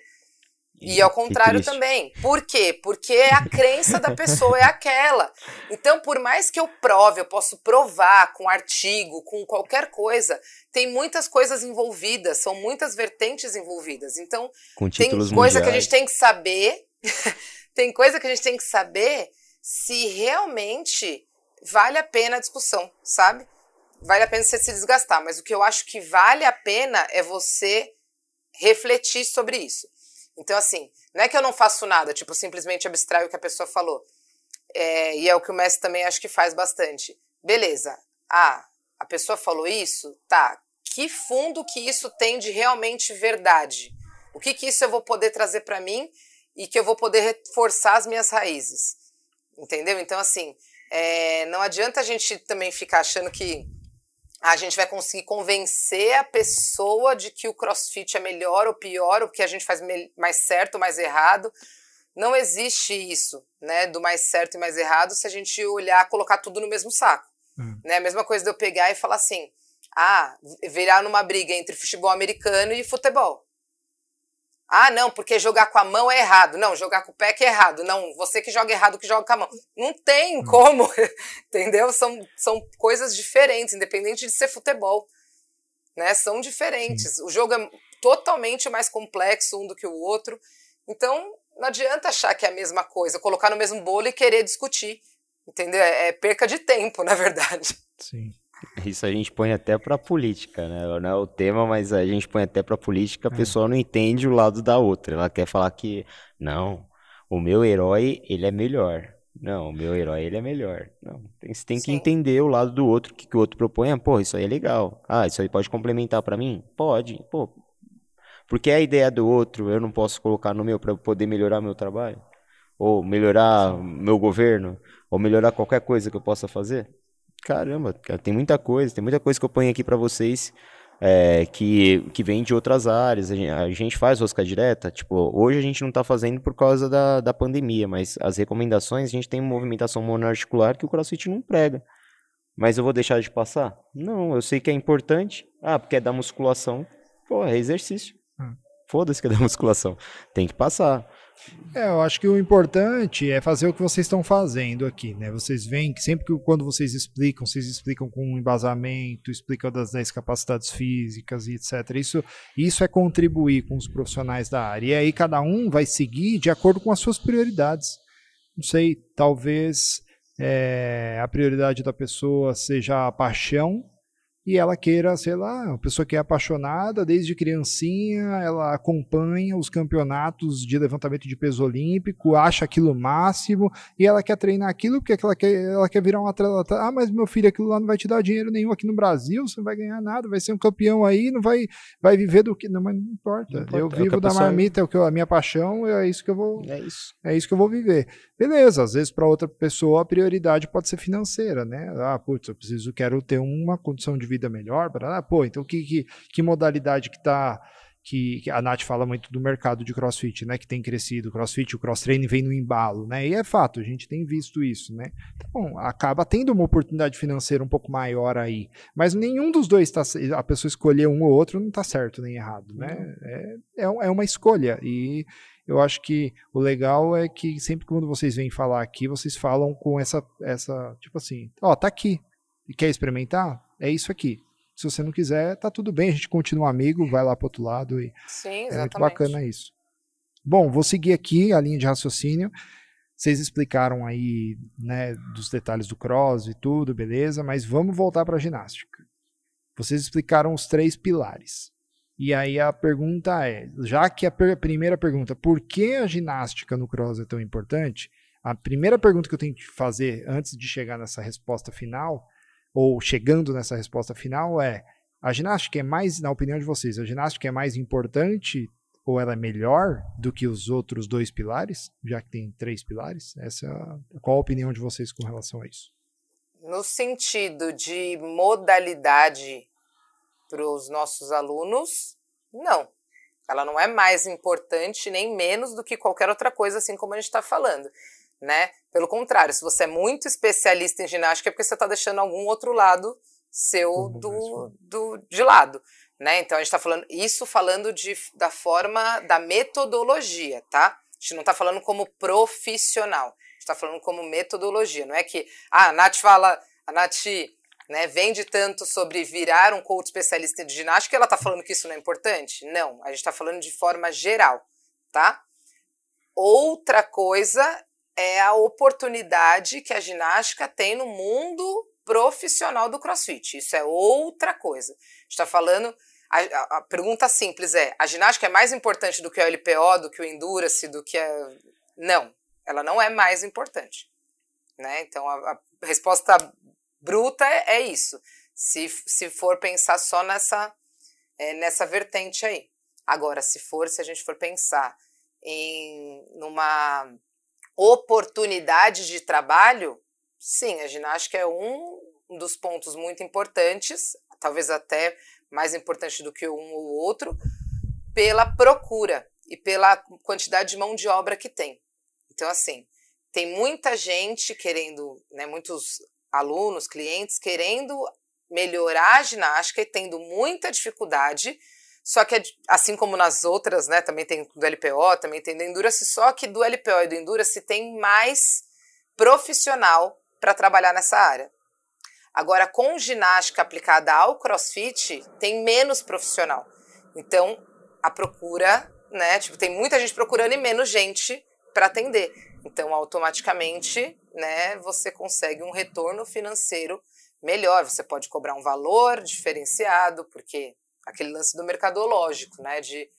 E ao contrário também. Por quê? Porque a crença da pessoa é aquela. Então, por mais que eu prove, eu posso provar com artigo, com qualquer coisa, tem muitas coisas envolvidas, são muitas vertentes envolvidas. Então, Com tem coisa que a mundiais. gente tem que saber, tem coisa que a gente tem que saber se realmente vale a pena a discussão, sabe? Vale a pena você se desgastar, mas o que eu acho que vale a pena é você refletir sobre isso. Então, assim, não é que eu não faço nada, tipo, simplesmente abstraio o que a pessoa falou. É, e é o que o mestre também acho que faz bastante. Beleza. Ah, a pessoa falou isso? Tá. Que fundo que isso tem de realmente verdade? O que que isso eu vou poder trazer para mim e que eu vou poder reforçar as minhas raízes? Entendeu? Então, assim, é, não adianta a gente também ficar achando que a gente vai conseguir convencer a pessoa de que o crossfit é melhor ou pior, o que a gente faz mais certo ou mais errado. Não existe isso, né, do mais certo e mais errado se a gente olhar, colocar tudo no mesmo saco. Hum. Né? A mesma coisa de eu pegar e falar assim: ah, virar numa briga entre futebol americano e futebol. Ah, não, porque jogar com a mão é errado. Não, jogar com o pé que é errado. Não, você que joga errado que joga com a mão. Não tem hum. como, entendeu? São, são coisas diferentes, independente de ser futebol. Né? São diferentes. Sim. O jogo é totalmente mais complexo um do que o outro. Então, não adianta achar que é a mesma coisa, colocar no mesmo bolo e querer discutir. Entendeu? É, é perca de tempo, na verdade. Sim. Isso a gente põe até pra política, né? Não é o tema, mas a gente põe até pra política, a é. pessoa não entende o lado da outra. Ela quer falar que, não, o meu herói, ele é melhor. Não, o meu herói, ele é melhor. Não, tem, você tem Sim. que entender o lado do outro, o que, que o outro propõe. Ah, pô, isso aí é legal. Ah, isso aí pode complementar para mim? Pode. Pô, porque a ideia do outro eu não posso colocar no meu para poder melhorar meu trabalho? Ou melhorar Sim. meu governo? Ou melhorar qualquer coisa que eu possa fazer? Caramba, cara, tem muita coisa, tem muita coisa que eu ponho aqui para vocês é, que, que vem de outras áreas. A gente, a gente, faz rosca direta, tipo, hoje a gente não está fazendo por causa da, da pandemia, mas as recomendações, a gente tem movimentação monoarticular que o CrossFit não prega. Mas eu vou deixar de passar? Não, eu sei que é importante. Ah, porque é da musculação. Pô, é exercício. Hum. Foda-se que é da musculação. Tem que passar. É, eu acho que o importante é fazer o que vocês estão fazendo aqui, né? Vocês veem que sempre que quando vocês explicam, vocês explicam com um embasamento, explicam das 10 capacidades físicas e etc. Isso, isso é contribuir com os profissionais da área. E aí cada um vai seguir de acordo com as suas prioridades. Não sei, talvez é, a prioridade da pessoa seja a paixão e ela queira, sei lá, uma pessoa que é apaixonada desde criancinha, ela acompanha os campeonatos de levantamento de peso olímpico, acha aquilo máximo e ela quer treinar aquilo porque ela quer, ela quer virar um atleta. Ah, mas meu filho, aquilo lá não vai te dar dinheiro nenhum aqui no Brasil, você não vai ganhar nada, vai ser um campeão aí, não vai, vai viver do que. Não, mas não importa. Não importa. Eu é vivo da marmita, é o que eu, a minha paixão, é isso que eu vou. É isso. É isso que eu vou viver. Beleza, às vezes para outra pessoa a prioridade pode ser financeira, né? Ah, putz, eu preciso, quero ter uma condição de vida melhor, para pô, então que, que, que modalidade que tá que, a Nath fala muito do mercado de crossfit, né, que tem crescido, o crossfit, o cross training vem no embalo, né, e é fato, a gente tem visto isso, né, então acaba tendo uma oportunidade financeira um pouco maior aí, mas nenhum dos dois, tá, a pessoa escolher um ou outro não está certo nem errado, né, é, é, é uma escolha, e eu acho que o legal é que sempre quando vocês vêm falar aqui, vocês falam com essa, essa tipo assim, ó, tá aqui, e quer experimentar? É isso aqui. Se você não quiser, tá tudo bem, a gente continua amigo, vai lá pro outro lado e Sim, é muito bacana isso. Bom, vou seguir aqui a linha de raciocínio. Vocês explicaram aí, né, dos detalhes do cross e tudo, beleza, mas vamos voltar para a ginástica. Vocês explicaram os três pilares. E aí a pergunta é, já que a per primeira pergunta, por que a ginástica no cross é tão importante? A primeira pergunta que eu tenho que fazer antes de chegar nessa resposta final, ou chegando nessa resposta final, é: a ginástica é mais, na opinião de vocês, a ginástica é mais importante ou ela é melhor do que os outros dois pilares, já que tem três pilares? Essa, qual a opinião de vocês com relação a isso? No sentido de modalidade para os nossos alunos, não. Ela não é mais importante nem menos do que qualquer outra coisa, assim como a gente está falando. Né? Pelo contrário, se você é muito especialista em ginástica, é porque você está deixando algum outro lado seu uhum, do, do, de lado. Né? Então a gente está falando isso falando de, da forma da metodologia, tá? A gente não está falando como profissional, a gente está falando como metodologia. Não é que ah, a Nath fala, a Nath né, vende tanto sobre virar um coach especialista de ginástica, ela está falando que isso não é importante? Não, a gente está falando de forma geral, tá? Outra coisa é a oportunidade que a ginástica tem no mundo profissional do CrossFit. Isso é outra coisa. está falando. A, a, a, pergunta simples é: a ginástica é mais importante do que o LPO, do que o Endurance, do que a. Não, ela não é mais importante. Né? Então a, a resposta bruta é, é isso. Se, se for pensar só nessa, é, nessa vertente aí. Agora, se for, se a gente for pensar em numa oportunidade de trabalho, sim, a ginástica é um dos pontos muito importantes, talvez até mais importante do que um ou outro, pela procura e pela quantidade de mão de obra que tem. Então, assim, tem muita gente querendo, né, muitos alunos, clientes querendo melhorar a ginástica e tendo muita dificuldade. Só que, assim como nas outras, né, também tem do LPO, também tem do Endurance, só que do LPO e do Endurance tem mais profissional para trabalhar nessa área. Agora, com ginástica aplicada ao crossfit, tem menos profissional. Então, a procura, né? Tipo, tem muita gente procurando e menos gente para atender. Então, automaticamente, né, você consegue um retorno financeiro melhor. Você pode cobrar um valor diferenciado, porque aquele lance do mercadológico, né, de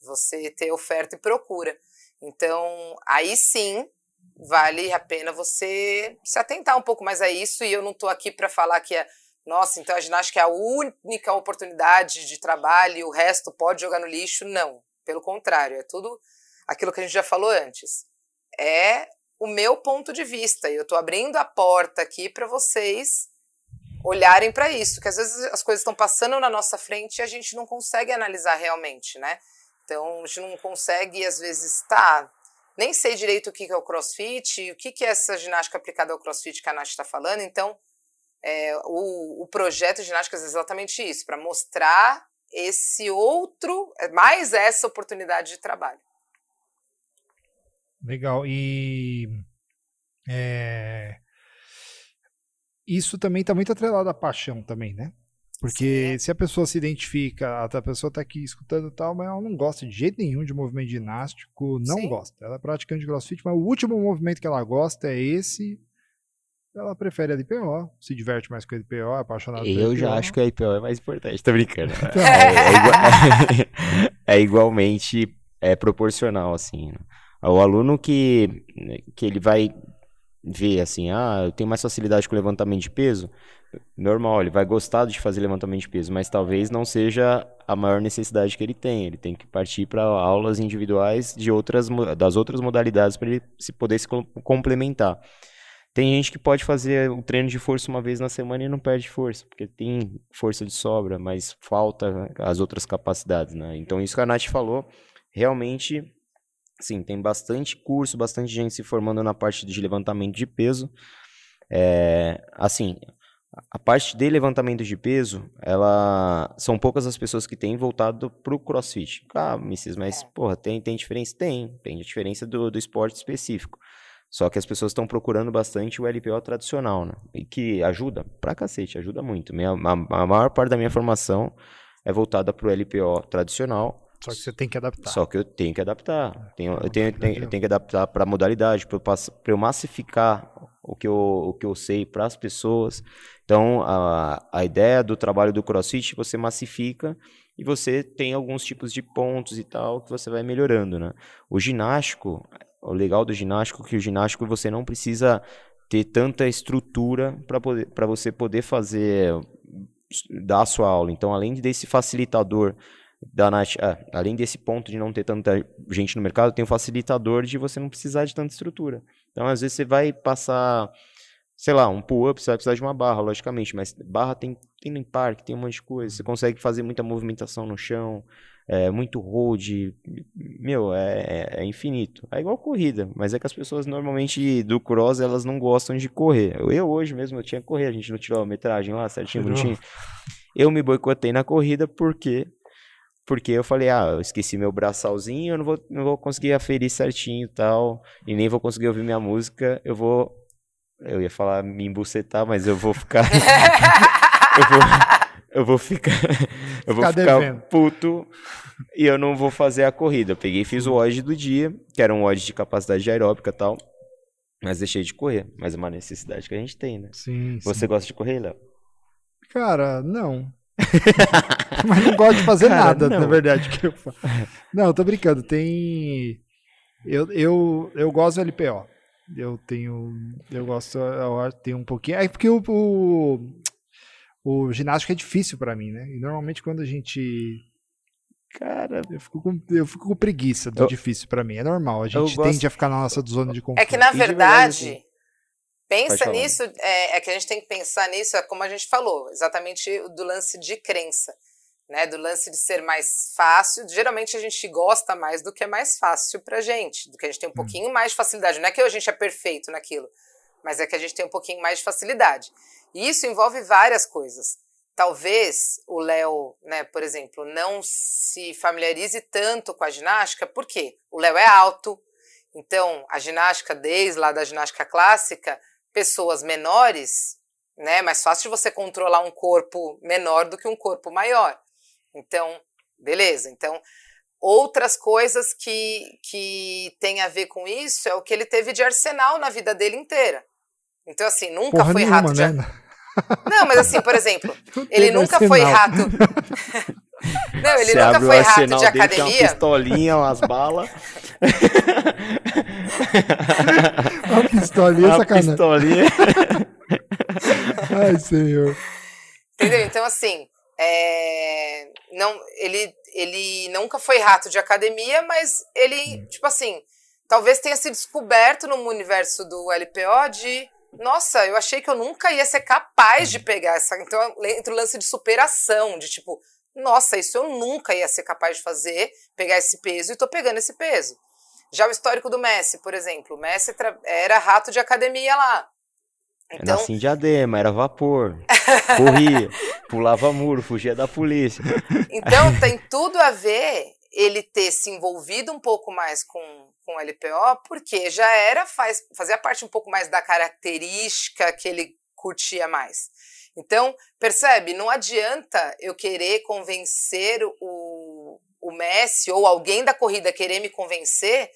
você ter oferta e procura. Então, aí sim, vale a pena você se atentar um pouco mais a isso. E eu não estou aqui para falar que é, nossa, então a ginástica é a única oportunidade de trabalho e o resto pode jogar no lixo. Não, pelo contrário, é tudo aquilo que a gente já falou antes. É o meu ponto de vista. E eu estou abrindo a porta aqui para vocês olharem para isso, que às vezes as coisas estão passando na nossa frente e a gente não consegue analisar realmente, né? Então, a gente não consegue, às vezes, tá, nem sei direito o que é o crossfit, o que é essa ginástica aplicada ao crossfit que a Nath está falando. Então, é, o, o projeto de ginástica é exatamente isso, para mostrar esse outro, é, mais essa oportunidade de trabalho. Legal. E é, isso também está muito atrelado à paixão também, né? Porque Sim. se a pessoa se identifica, a pessoa está aqui escutando e tal, mas ela não gosta de jeito nenhum de movimento ginástico, não Sim. gosta. Ela é praticante de crossfit, mas o último movimento que ela gosta é esse. Ela prefere a LPO, se diverte mais com a LPO, é apaixonada Eu LPO. já acho que a LPO é mais importante, tô brincando. Então, é, é, igual, é, igualmente é proporcional, assim. Né? O aluno que, que ele vai ver assim, ah, eu tenho mais facilidade com levantamento de peso, normal, ele vai gostar de fazer levantamento de peso, mas talvez não seja a maior necessidade que ele tem. Ele tem que partir para aulas individuais de outras, das outras modalidades para ele se poder se complementar. Tem gente que pode fazer o treino de força uma vez na semana e não perde força, porque tem força de sobra, mas falta as outras capacidades, né? Então isso que a Nath falou, realmente, sim, tem bastante curso, bastante gente se formando na parte de levantamento de peso. É, assim, a parte de levantamento de peso, ela são poucas as pessoas que têm voltado para o CrossFit. Ah, Mrs., mas porra, tem, tem diferença? Tem, tem diferença do, do esporte específico. Só que as pessoas estão procurando bastante o LPO tradicional, né? E que ajuda pra cacete, ajuda muito. Minha, a, a maior parte da minha formação é voltada para o LPO tradicional. Só que você tem que adaptar. Só que eu tenho que adaptar. Tenho, eu, tenho, tenho, eu tenho que adaptar para a modalidade, para eu, eu massificar o que eu, o que eu sei para as pessoas. Então, a, a ideia do trabalho do CrossFit, você massifica e você tem alguns tipos de pontos e tal que você vai melhorando, né? O ginástico, o legal do ginástico é que o ginástico você não precisa ter tanta estrutura para você poder fazer dar a sua aula. Então, além desse facilitador da Nath, ah, além desse ponto de não ter tanta gente no mercado, tem o facilitador de você não precisar de tanta estrutura. Então, às vezes, você vai passar, sei lá, um pull-up, você vai precisar de uma barra, logicamente, mas barra tem, tem no parque, tem um monte de coisa. Você consegue fazer muita movimentação no chão, é, muito hold, meu, é, é, é, infinito. É igual corrida, mas é que as pessoas normalmente do cross, elas não gostam de correr. Eu hoje mesmo, eu tinha que correr, a gente não tirou a metragem lá, certinho, bonitinho. Eu me boicotei na corrida porque porque eu falei, ah, eu esqueci meu braçalzinho, eu não vou, não vou conseguir aferir certinho e tal, e nem vou conseguir ouvir minha música, eu vou, eu ia falar me embucetar, mas eu vou ficar, eu vou, eu vou ficar, eu vou ficar, ficar puto e eu não vou fazer a corrida. Eu peguei e fiz o odd do dia, que era um odd de capacidade aeróbica e tal, mas deixei de correr, mas é uma necessidade que a gente tem, né? Sim, Você sim. gosta de correr, Léo? Cara, não. Mas não gosto de fazer Cara, nada, não. na verdade. Que eu Não, tô brincando. Tem. Eu, eu, eu gosto do LPO. Eu tenho. Eu gosto. Eu tenho um pouquinho. É porque o, o, o ginástica é difícil para mim, né? E normalmente quando a gente. Cara, eu fico com, eu fico com preguiça do eu, difícil para mim. É normal. A gente tende gosto... a ficar na nossa zona de conforto. É que na verdade. Pensa nisso, é, é, que a gente tem que pensar nisso, é como a gente falou, exatamente do lance de crença, né? Do lance de ser mais fácil. Geralmente a gente gosta mais do que é mais fácil pra gente, do que a gente tem um hum. pouquinho mais de facilidade. Não é que a gente é perfeito naquilo, mas é que a gente tem um pouquinho mais de facilidade. E isso envolve várias coisas. Talvez o Léo, né, por exemplo, não se familiarize tanto com a ginástica, porque o Léo é alto, então a ginástica, desde lá da ginástica clássica, pessoas menores, né? É mais fácil de você controlar um corpo menor do que um corpo maior. Então, beleza. Então, outras coisas que, que tem a ver com isso é o que ele teve de arsenal na vida dele inteira. Então, assim, nunca Porra foi nenhuma, rato de. Né? Não, mas assim, por exemplo, ele nunca arsenal. foi rato. Não, ele Você nunca foi rato de academia. Dele, uma pistolinha, umas balas. uma pistolinha, uma sacanagem. pistolinha. Ai, senhor. Entendeu? Então, assim, é... não, ele, ele nunca foi rato de academia, mas ele, tipo assim, talvez tenha se descoberto no universo do LPO de nossa, eu achei que eu nunca ia ser capaz de pegar essa. Então, entra o lance de superação, de tipo, nossa, isso eu nunca ia ser capaz de fazer, pegar esse peso e tô pegando esse peso. Já o histórico do Messi, por exemplo, o Messi era rato de academia lá. Então... Nasci em diadema, era vapor, corria, pulava muro, fugia da polícia. Então tem tudo a ver ele ter se envolvido um pouco mais com, com o LPO, porque já era, faz, fazia parte um pouco mais da característica que ele curtia mais. Então, percebe? Não adianta eu querer convencer o, o Messi ou alguém da corrida querer me convencer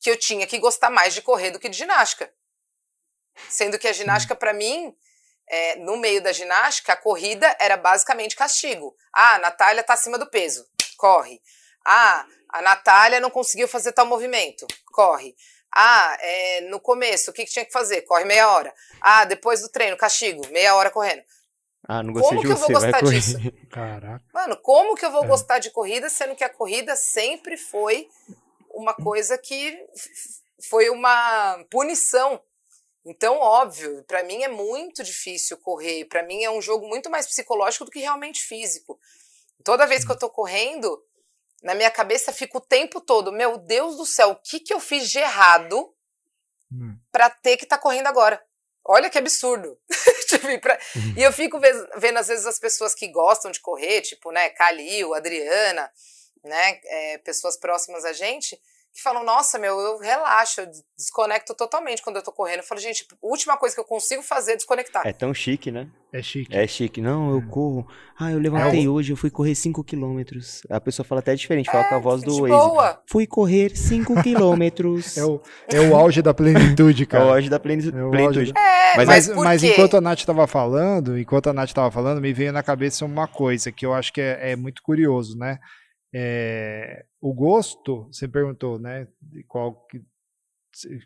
que eu tinha que gostar mais de correr do que de ginástica. Sendo que a ginástica, para mim, é, no meio da ginástica, a corrida era basicamente castigo. Ah, a Natália tá acima do peso, corre. Ah, a Natália não conseguiu fazer tal movimento, corre. Ah, é, no começo, o que, que tinha que fazer? Corre meia hora. Ah, depois do treino, castigo, meia hora correndo. Ah, não gostei como que eu vou gostar disso? Caraca. Mano, como que eu vou é. gostar de corrida, sendo que a corrida sempre foi uma coisa que foi uma punição. Então, óbvio, para mim é muito difícil correr. Para mim é um jogo muito mais psicológico do que realmente físico. Toda vez que eu tô correndo, na minha cabeça fica o tempo todo, meu Deus do céu, o que que eu fiz de errado hum. para ter que estar tá correndo agora? Olha que absurdo. tipo, uhum. E eu fico vendo, às vezes, as pessoas que gostam de correr, tipo, né, Calil, Adriana, né, é, pessoas próximas a gente, que falam, nossa, meu, eu relaxo, eu desconecto totalmente quando eu tô correndo. Eu falo, gente, a última coisa que eu consigo fazer é desconectar. É tão chique, né? É chique. É chique. Não, eu hum. corro. Ah, eu levantei é. hoje, eu fui correr 5 quilômetros. A pessoa fala até diferente, fala é, com a voz do Waze. Boa. Fui correr 5 quilômetros. é, o, é o auge da plenitude, cara. É o auge da plenitude. É plenitude. É, mas, mas, mas enquanto a Nath tava falando, enquanto a Nath tava falando, me veio na cabeça uma coisa que eu acho que é, é muito curioso, né? É, o gosto, você perguntou, né? Qual que,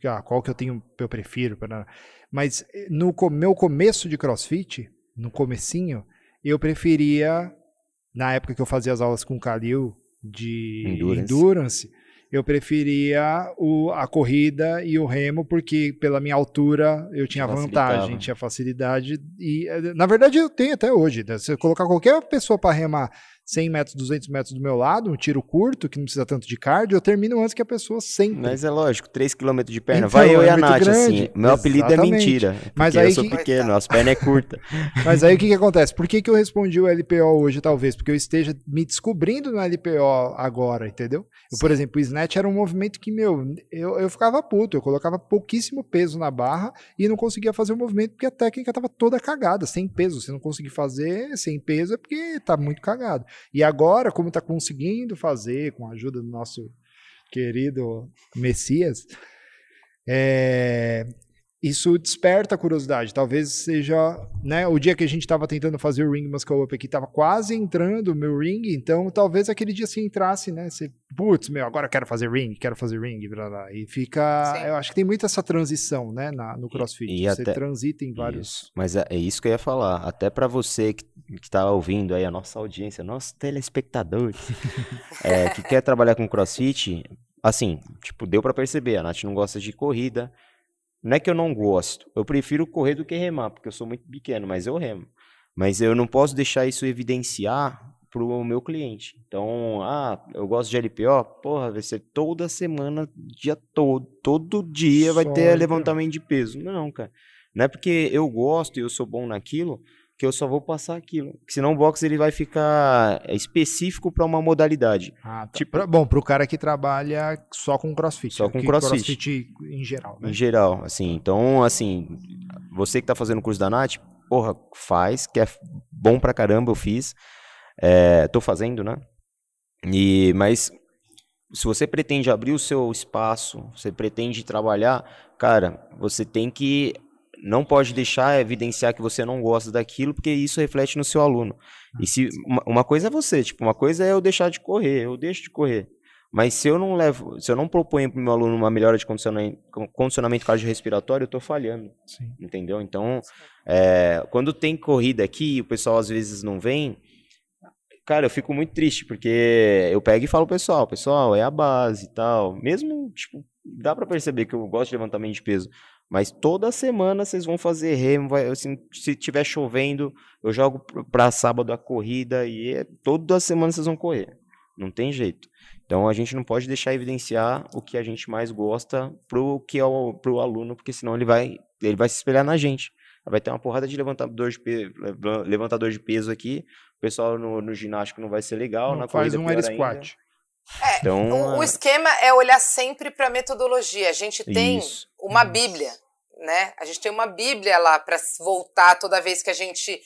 ah, qual que eu tenho, eu prefiro, mas eh, no meu começo de CrossFit, no comecinho, eu preferia, na época que eu fazia as aulas com o Kalil de endurance, endurance eu preferia o, a corrida e o remo, porque pela minha altura eu tinha vantagem, tinha facilidade. E, eh, na verdade, eu tenho até hoje. Né? Se eu colocar qualquer pessoa para remar 100 metros, 200 metros do meu lado, um tiro curto, que não precisa tanto de cardio, eu termino antes que a pessoa sempre. Mas é lógico, 3 km de perna. Então, Vai eu é e a Nath, grande. assim. Meu apelido é mentira. Mas aí eu sou que... pequeno, as pernas é curta. Mas aí o que, que acontece? Por que, que eu respondi o LPO hoje, talvez? Porque eu esteja me descobrindo no LPO agora, entendeu? Eu, por exemplo, o snatch era um movimento que, meu, eu, eu ficava puto, eu colocava pouquíssimo peso na barra e não conseguia fazer o movimento porque a técnica estava toda cagada, sem peso. Se não conseguir fazer sem peso é porque tá muito cagado. E agora, como está conseguindo fazer, com a ajuda do nosso querido Messias, é, isso desperta a curiosidade. Talvez seja, né, o dia que a gente estava tentando fazer o Ring Muscle Up aqui, estava quase entrando o meu ring, então talvez aquele dia se entrasse, né, você, putz, meu, agora quero fazer ring, quero fazer ring, blá, blá, e fica, Sim. eu acho que tem muito essa transição, né, na, no CrossFit, e, e você até, transita em vários... Isso. Mas é, é, isso que eu ia falar, até para você que, que tá ouvindo aí, a nossa audiência, nossos telespectadores, é, que quer trabalhar com CrossFit, assim, tipo, deu para perceber, a Nath não gosta de corrida, Não é que eu não gosto. Eu prefiro correr do que remar, porque eu sou muito pequeno, mas eu remo. Mas eu não posso deixar isso evidenciar para o meu cliente. Então, ah, eu gosto de LPO, porra, vai ser toda semana, dia todo, todo dia vai Só ter LPO. levantamento de peso. Não, cara. Não é porque eu gosto e eu sou bom naquilo que eu só vou passar aquilo. Porque senão o box ele vai ficar específico para uma modalidade. Ah, tá. Tipo- Pra- bom, pro cara que trabalha só com crossfit. Só com que crossfit. em geral, né? Em geral, assim. Então, assim, você que tá fazendo o curso da Nath, porra, faz, que é bom pra caramba, eu fiz. É, tô fazendo, né? E, mas se você pretende abrir o seu espaço, você pretende trabalhar, cara, você tem que não pode deixar evidenciar que você não gosta daquilo, porque isso reflete no seu aluno. E se uma, uma coisa é você, tipo, uma coisa é eu deixar de correr, eu deixo de correr. Mas se eu não levo, se eu não proponho para o meu aluno uma melhora de condicionamento, condicionamento cardiorrespiratório, eu estou falhando, Sim. entendeu? Então, é, quando tem corrida aqui, e o pessoal às vezes não vem, cara, eu fico muito triste, porque eu pego e falo pessoal, pessoal, é a base e tal. Mesmo, tipo, dá para perceber que eu gosto de levantamento de peso. Mas toda semana vocês vão fazer remo, vai, assim, se tiver chovendo, eu jogo para sábado a corrida e é, toda semana vocês vão correr. Não tem jeito. Então a gente não pode deixar evidenciar o que a gente mais gosta pro que é o pro aluno, porque senão ele vai ele vai se espelhar na gente. Vai ter uma porrada de levantador de peso, levantador de peso aqui. O pessoal no, no ginástico não vai ser legal, Não na faz corrida um air ainda. Squat. Então, O, o é, esquema é olhar sempre para a metodologia. A gente tem Isso. uma. Bíblia, né? A gente tem uma Bíblia lá para voltar toda vez que a gente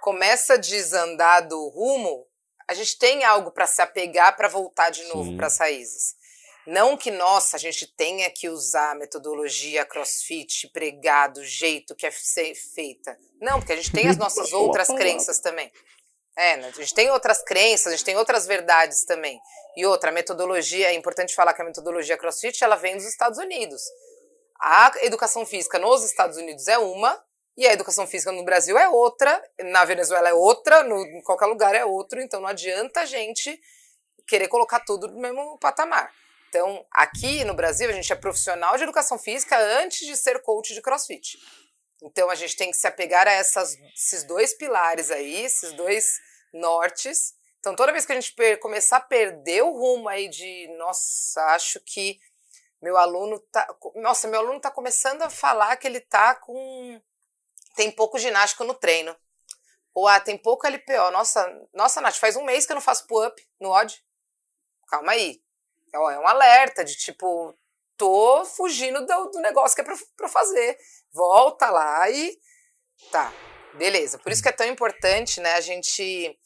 começa a desandar do rumo, a gente tem algo para se apegar para voltar de novo para as raízes. Não que, nossa, a gente tenha que usar a metodologia crossfit, pregar do jeito que é ser feita. Não, porque a gente tem as nossas Boa outras crenças também. É, né? a gente tem outras crenças, a gente tem outras verdades também. E outra, a metodologia, é importante falar que a metodologia crossfit, ela vem dos Estados Unidos. A educação física nos Estados Unidos é uma, e a educação física no Brasil é outra, na Venezuela é outra, no, em qualquer lugar é outro, então não adianta a gente querer colocar tudo no mesmo patamar. Então, aqui no Brasil, a gente é profissional de educação física antes de ser coach de crossfit. Então, a gente tem que se apegar a essas, esses dois pilares aí, esses dois nortes. Então, toda vez que a gente começar a perder o rumo aí de, nossa, acho que meu aluno tá. Nossa, meu aluno tá começando a falar que ele tá com. Tem pouco ginástico no treino. Ou, ah, tem pouco LPO. Nossa, nossa, Nath, faz um mês que eu não faço pull-up no odd. Calma aí. É um alerta de tipo, tô fugindo do, do negócio que é pra, pra fazer. Volta lá e. Tá, beleza. Por isso que é tão importante, né, a gente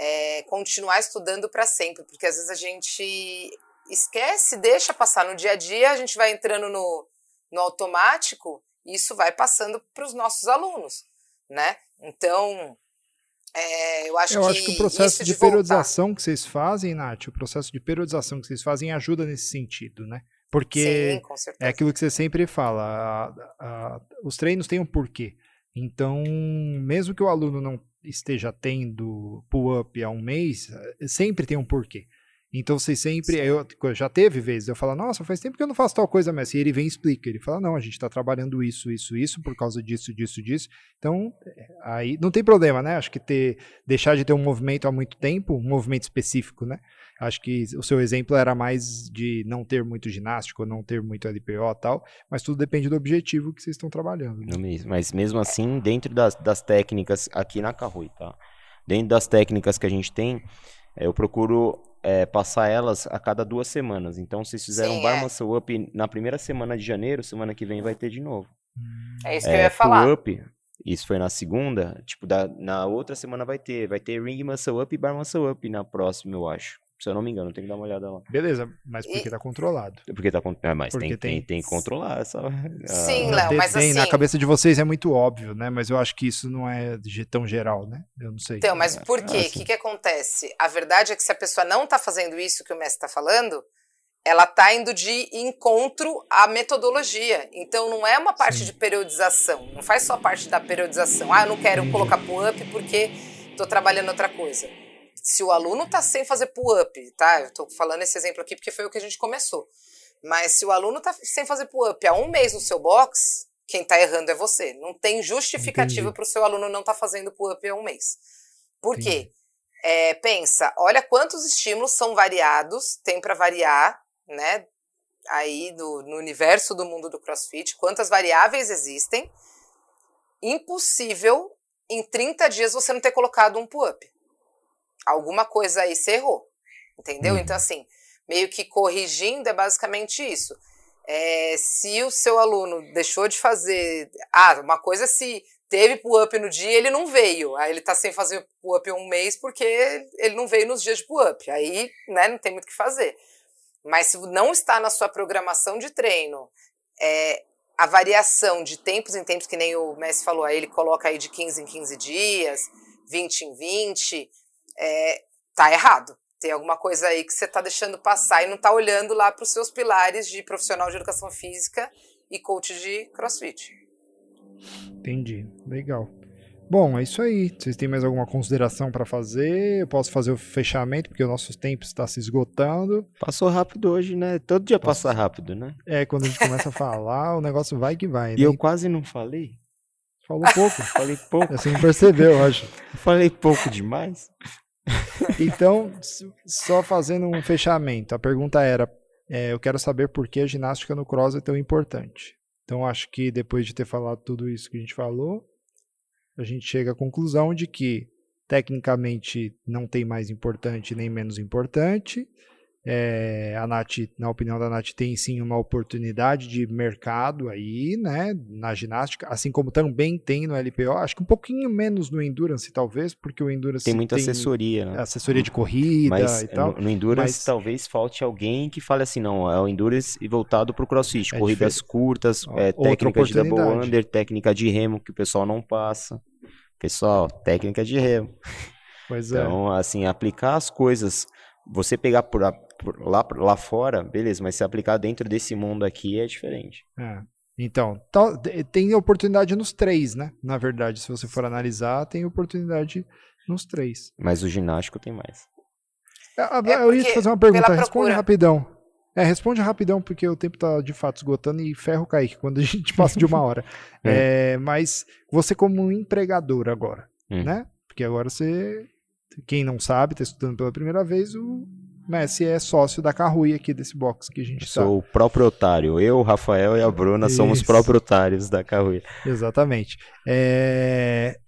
é, continuar estudando para sempre, porque às vezes a gente esquece, deixa passar no dia a dia, a gente vai entrando no, no automático e isso vai passando para os nossos alunos, né? Então, é, eu acho Eu que acho que o processo de, voltar- periodização que vocês fazem, Nath, o processo de periodização que vocês fazem ajuda nesse sentido, né? Porque Sim, é aquilo que você sempre fala, a- a- os treinos têm um porquê. Então, mesmo que o aluno não esteja tendo pull-up há um mês, eh, sempre tem um porquê. Então, vocês sempre. Eu, já teve vezes eu falo, nossa, faz tempo que eu não faço tal coisa, mas e ele vem e explica. Ele fala, não, a gente está trabalhando isso, isso, isso, por causa disso, disso, disso. Então, eh, aí não tem problema, né? Acho que ter, deixar de ter um movimento há muito tempo, um movimento específico, né? Acho que o seu exemplo era mais de não ter muito ginástico, não ter muito LPO e tal, mas tudo depende do objetivo que vocês estão trabalhando. né? Mas mesmo assim, dentro das, das técnicas, aqui na Carrui, tá? Dentro das técnicas que a gente tem, eu procuro eh, passar elas a cada duas semanas. Então, se vocês fizeram Sim, um bar é. muscle up na primeira semana de janeiro, semana que vem vai ter de novo. É isso que eu É, ia falar. pull-up, isso foi na segunda, tipo, da, na outra semana vai ter, vai ter ring muscle up e bar muscle up na próxima, eu acho. Se eu não me engano, tem que dar uma olhada lá. Beleza, mas porque E- tá controlado. Porque tá, con- é, mas Porque tem, tem, tem- tem que controlar essa... Sim, Léo, mas tem, Na assim- cabeça de vocês é muito óbvio, né? Mas eu acho que isso não é de tão geral, né? Eu não sei. Então, mas por quê? O assim. que, que acontece? A verdade é que se a pessoa não está fazendo isso que o mestre está falando, ela está indo de encontro à metodologia. Então, não é uma parte Sim. de periodização. Não faz só parte da periodização. Ah, eu não quero Entendi. colocar pull-up porque estou trabalhando outra coisa. Se o aluno está sem fazer pull-up, tá? Eu estou falando esse exemplo aqui porque foi o que a gente começou. Mas se o aluno está sem fazer pull-up há um mês no seu box, Quem está errando é você. Não tem justificativa para o seu aluno não estar tá fazendo pull-up há um mês. Por quê? É, pensa, olha quantos estímulos são variados, tem para variar, né? Aí do, no universo do mundo do CrossFit, quantas variáveis existem. Impossível em 30 dias você não ter colocado um pull-up. Alguma coisa aí você errou. Entendeu? Uhum. Então, assim, meio que corrigindo é basicamente isso. É, se o seu aluno deixou de fazer. Ah, uma coisa é se teve pull-up no dia ele não veio. Aí ele tá sem fazer pull-up um mês porque ele não veio nos dias de pull-up. Aí, né, não tem muito o que fazer. Mas se não está na sua programação de treino, é, a variação de tempos em tempos, que nem o Messi falou, aí ele coloca aí de 15 em 15 dias, 20 em 20, é, tá errado. Tem alguma coisa aí que você está deixando passar e não está olhando lá para os seus pilares de profissional de educação física e coach de crossfit. Entendi. Legal. Bom, é isso aí. Vocês têm mais alguma consideração para fazer? Eu posso fazer o fechamento, porque o nosso tempo está se esgotando. Passou rápido hoje, né? Todo dia passa rápido, né? É, quando a gente começa a falar, o negócio vai que vai. E né? eu quase não falei. Falou pouco. falei pouco. Você não percebeu, eu acho. falei pouco demais. Então, só fazendo um fechamento, a pergunta era: é, eu quero saber por que a ginástica no cross é tão importante. Então, acho que depois de ter falado tudo isso que a gente falou, a gente chega à conclusão de que tecnicamente não tem mais importante nem menos importante, é, a Nath, na opinião da Nath, tem sim uma oportunidade de mercado aí, né, na ginástica, assim como também tem no LPO, acho que um pouquinho menos no Endurance, talvez, porque o Endurance tem muita tem assessoria, né? Assessoria de corrida mas, e tal. No, no Endurance mas... talvez falte alguém que fale assim, não, é o Endurance e voltado para o CrossFit, é corridas diferente. curtas, é, técnica de double under, técnica de remo que o pessoal não passa. Pessoal, técnica de remo. Pois é. Então, assim, aplicar as coisas você pegar por lá, lá fora, beleza, mas se aplicar dentro desse mundo aqui é diferente. É. Então, tá, tem oportunidade nos três, né? Na verdade, se você for analisar, tem oportunidade nos três. Mas o ginástico tem mais. É, é eu ia te fazer uma pergunta, responde rapidão. É, responde rapidão, porque o tempo tá de fato esgotando e ferro o Kaique quando a gente passa de uma hora. é. É, mas você como empregador agora, hum. né? Porque agora você, quem não sabe, está estudando pela primeira vez, o Messi é sócio da Carrui aqui desse box que a gente está. Sou o proprietário. Eu, o Rafael e a Bruna Isso. somos proprietários da Carrui. Exatamente. É...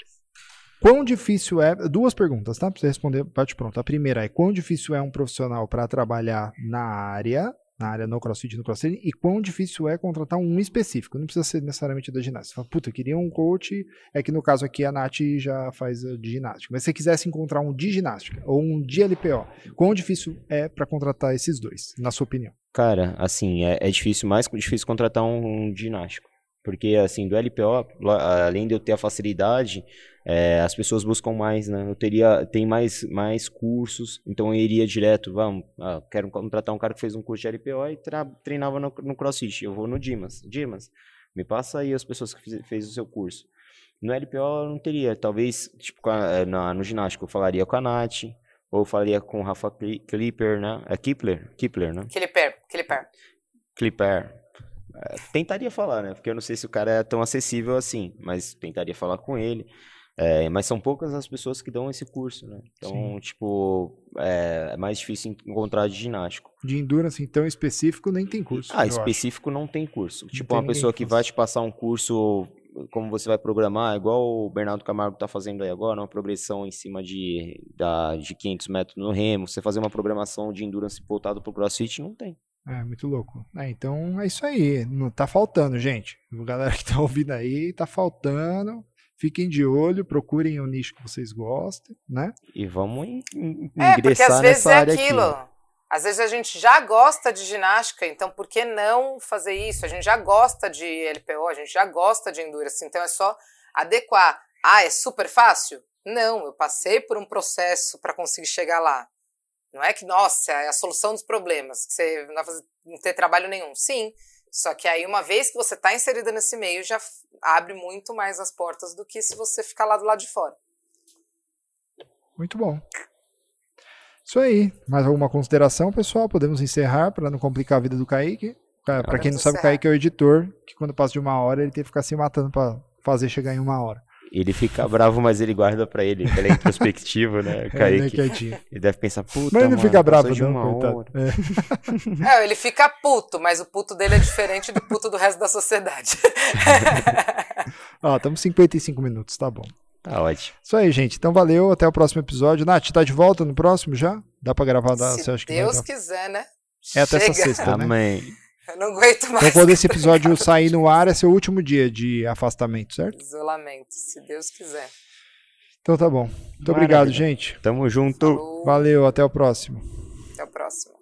Quão difícil é. Duas perguntas, tá? Para você responder, bate pronto. A primeira é: quão difícil é um profissional para trabalhar na área na área no crossfit no crossfit e quão difícil é contratar um específico. Não precisa ser necessariamente da ginástica. Você fala, puta, eu queria um coach. É que no caso aqui a Nath já faz de ginástica. Mas se você quisesse encontrar um de ginástica ou um de LPO, quão difícil é para contratar esses dois, na sua opinião? Cara, assim, é, é difícil, mais difícil contratar um, um ginástico. Porque, assim, do LPO, além de eu ter a facilidade, é, as pessoas buscam mais, né? Eu teria, tem mais, mais cursos, então eu iria direto, vamos, ah, quero contratar um cara que fez um curso de LPO e treinava no, no CrossFit, eu vou no Dimas. Dimas, me passa aí as pessoas que fez, fez o seu curso. No LPO eu não teria, talvez, tipo, eh, na, no ginástico eu falaria com a Nath, ou falaria com o Rafa Clipper, né? É Kipler? Kipler, né? Clipper, Clipper. Clipper. É, tentaria falar, né? Porque eu não sei se o cara é tão acessível assim, mas tentaria falar com ele. É, mas são poucas as pessoas que dão esse curso, né? Então, Sim. tipo, é, é, mais difícil encontrar de ginástico. De endurance, então, específico, nem tem curso. Ah, específico acho. não tem curso. Não tipo, tem uma pessoa que vai te passar um curso, como você vai programar, igual o Bernardo Camargo está fazendo aí agora, uma progressão em cima de, da, de 500 metros no remo, você fazer uma programação de endurance voltado para o crossfit, não tem. É, muito louco. É, então é isso aí. Não tá faltando, gente. A galera que tá ouvindo aí, tá faltando. Fiquem de olho, procurem o nicho que vocês gostem, né? E vamos in é, porque às vezes é aquilo. Aqui. Às vezes a gente já gosta de ginástica, então por que não fazer isso? A gente já gosta de LPO, a gente já gosta de endurance, então é só adequar. Ah, é super fácil? Não, eu passei por um processo para conseguir chegar lá. Não é que, nossa, é a solução dos problemas, que você não vai fazer, não ter trabalho nenhum. Sim, só que aí, uma vez que você está inserida nesse meio, já abre muito mais as portas do que se você ficar lá do lado de fora. Muito bom. Isso aí. Mais alguma consideração, pessoal? Podemos encerrar para não complicar a vida do Kaique? Pra quem não Vamos sabe, o encerrar. Kaique é o editor, que quando passa de uma hora, ele tem que ficar se matando pra fazer chegar em uma hora. Ele fica bravo, mas ele guarda pra ele. Ele é introspectivo, né? É, né, Kaique. quietinho. Ele deve pensar, puta, Mas ele não mano, fica bravo, de não, uma coitado. hora. É. É, ele fica puto, mas o puto dele é diferente do puto do resto da sociedade. Ó, estamos 55 minutos, tá bom. Tá ótimo. Isso aí, gente. Então valeu, até o próximo episódio. Nath, tá de volta no próximo já? Dá pra gravar? Dá, Se você acha Deus quiser, né? É até essa Chega. sexta, né? Amém. Eu não aguento mais. Então quando esse episódio sair no ar, é seu último dia de afastamento, certo? Isolamento, se Deus quiser. Então tá bom. Muito obrigado, Maravilha. gente. Tamo junto. Falou, Valeu, até o próximo. Até o próximo.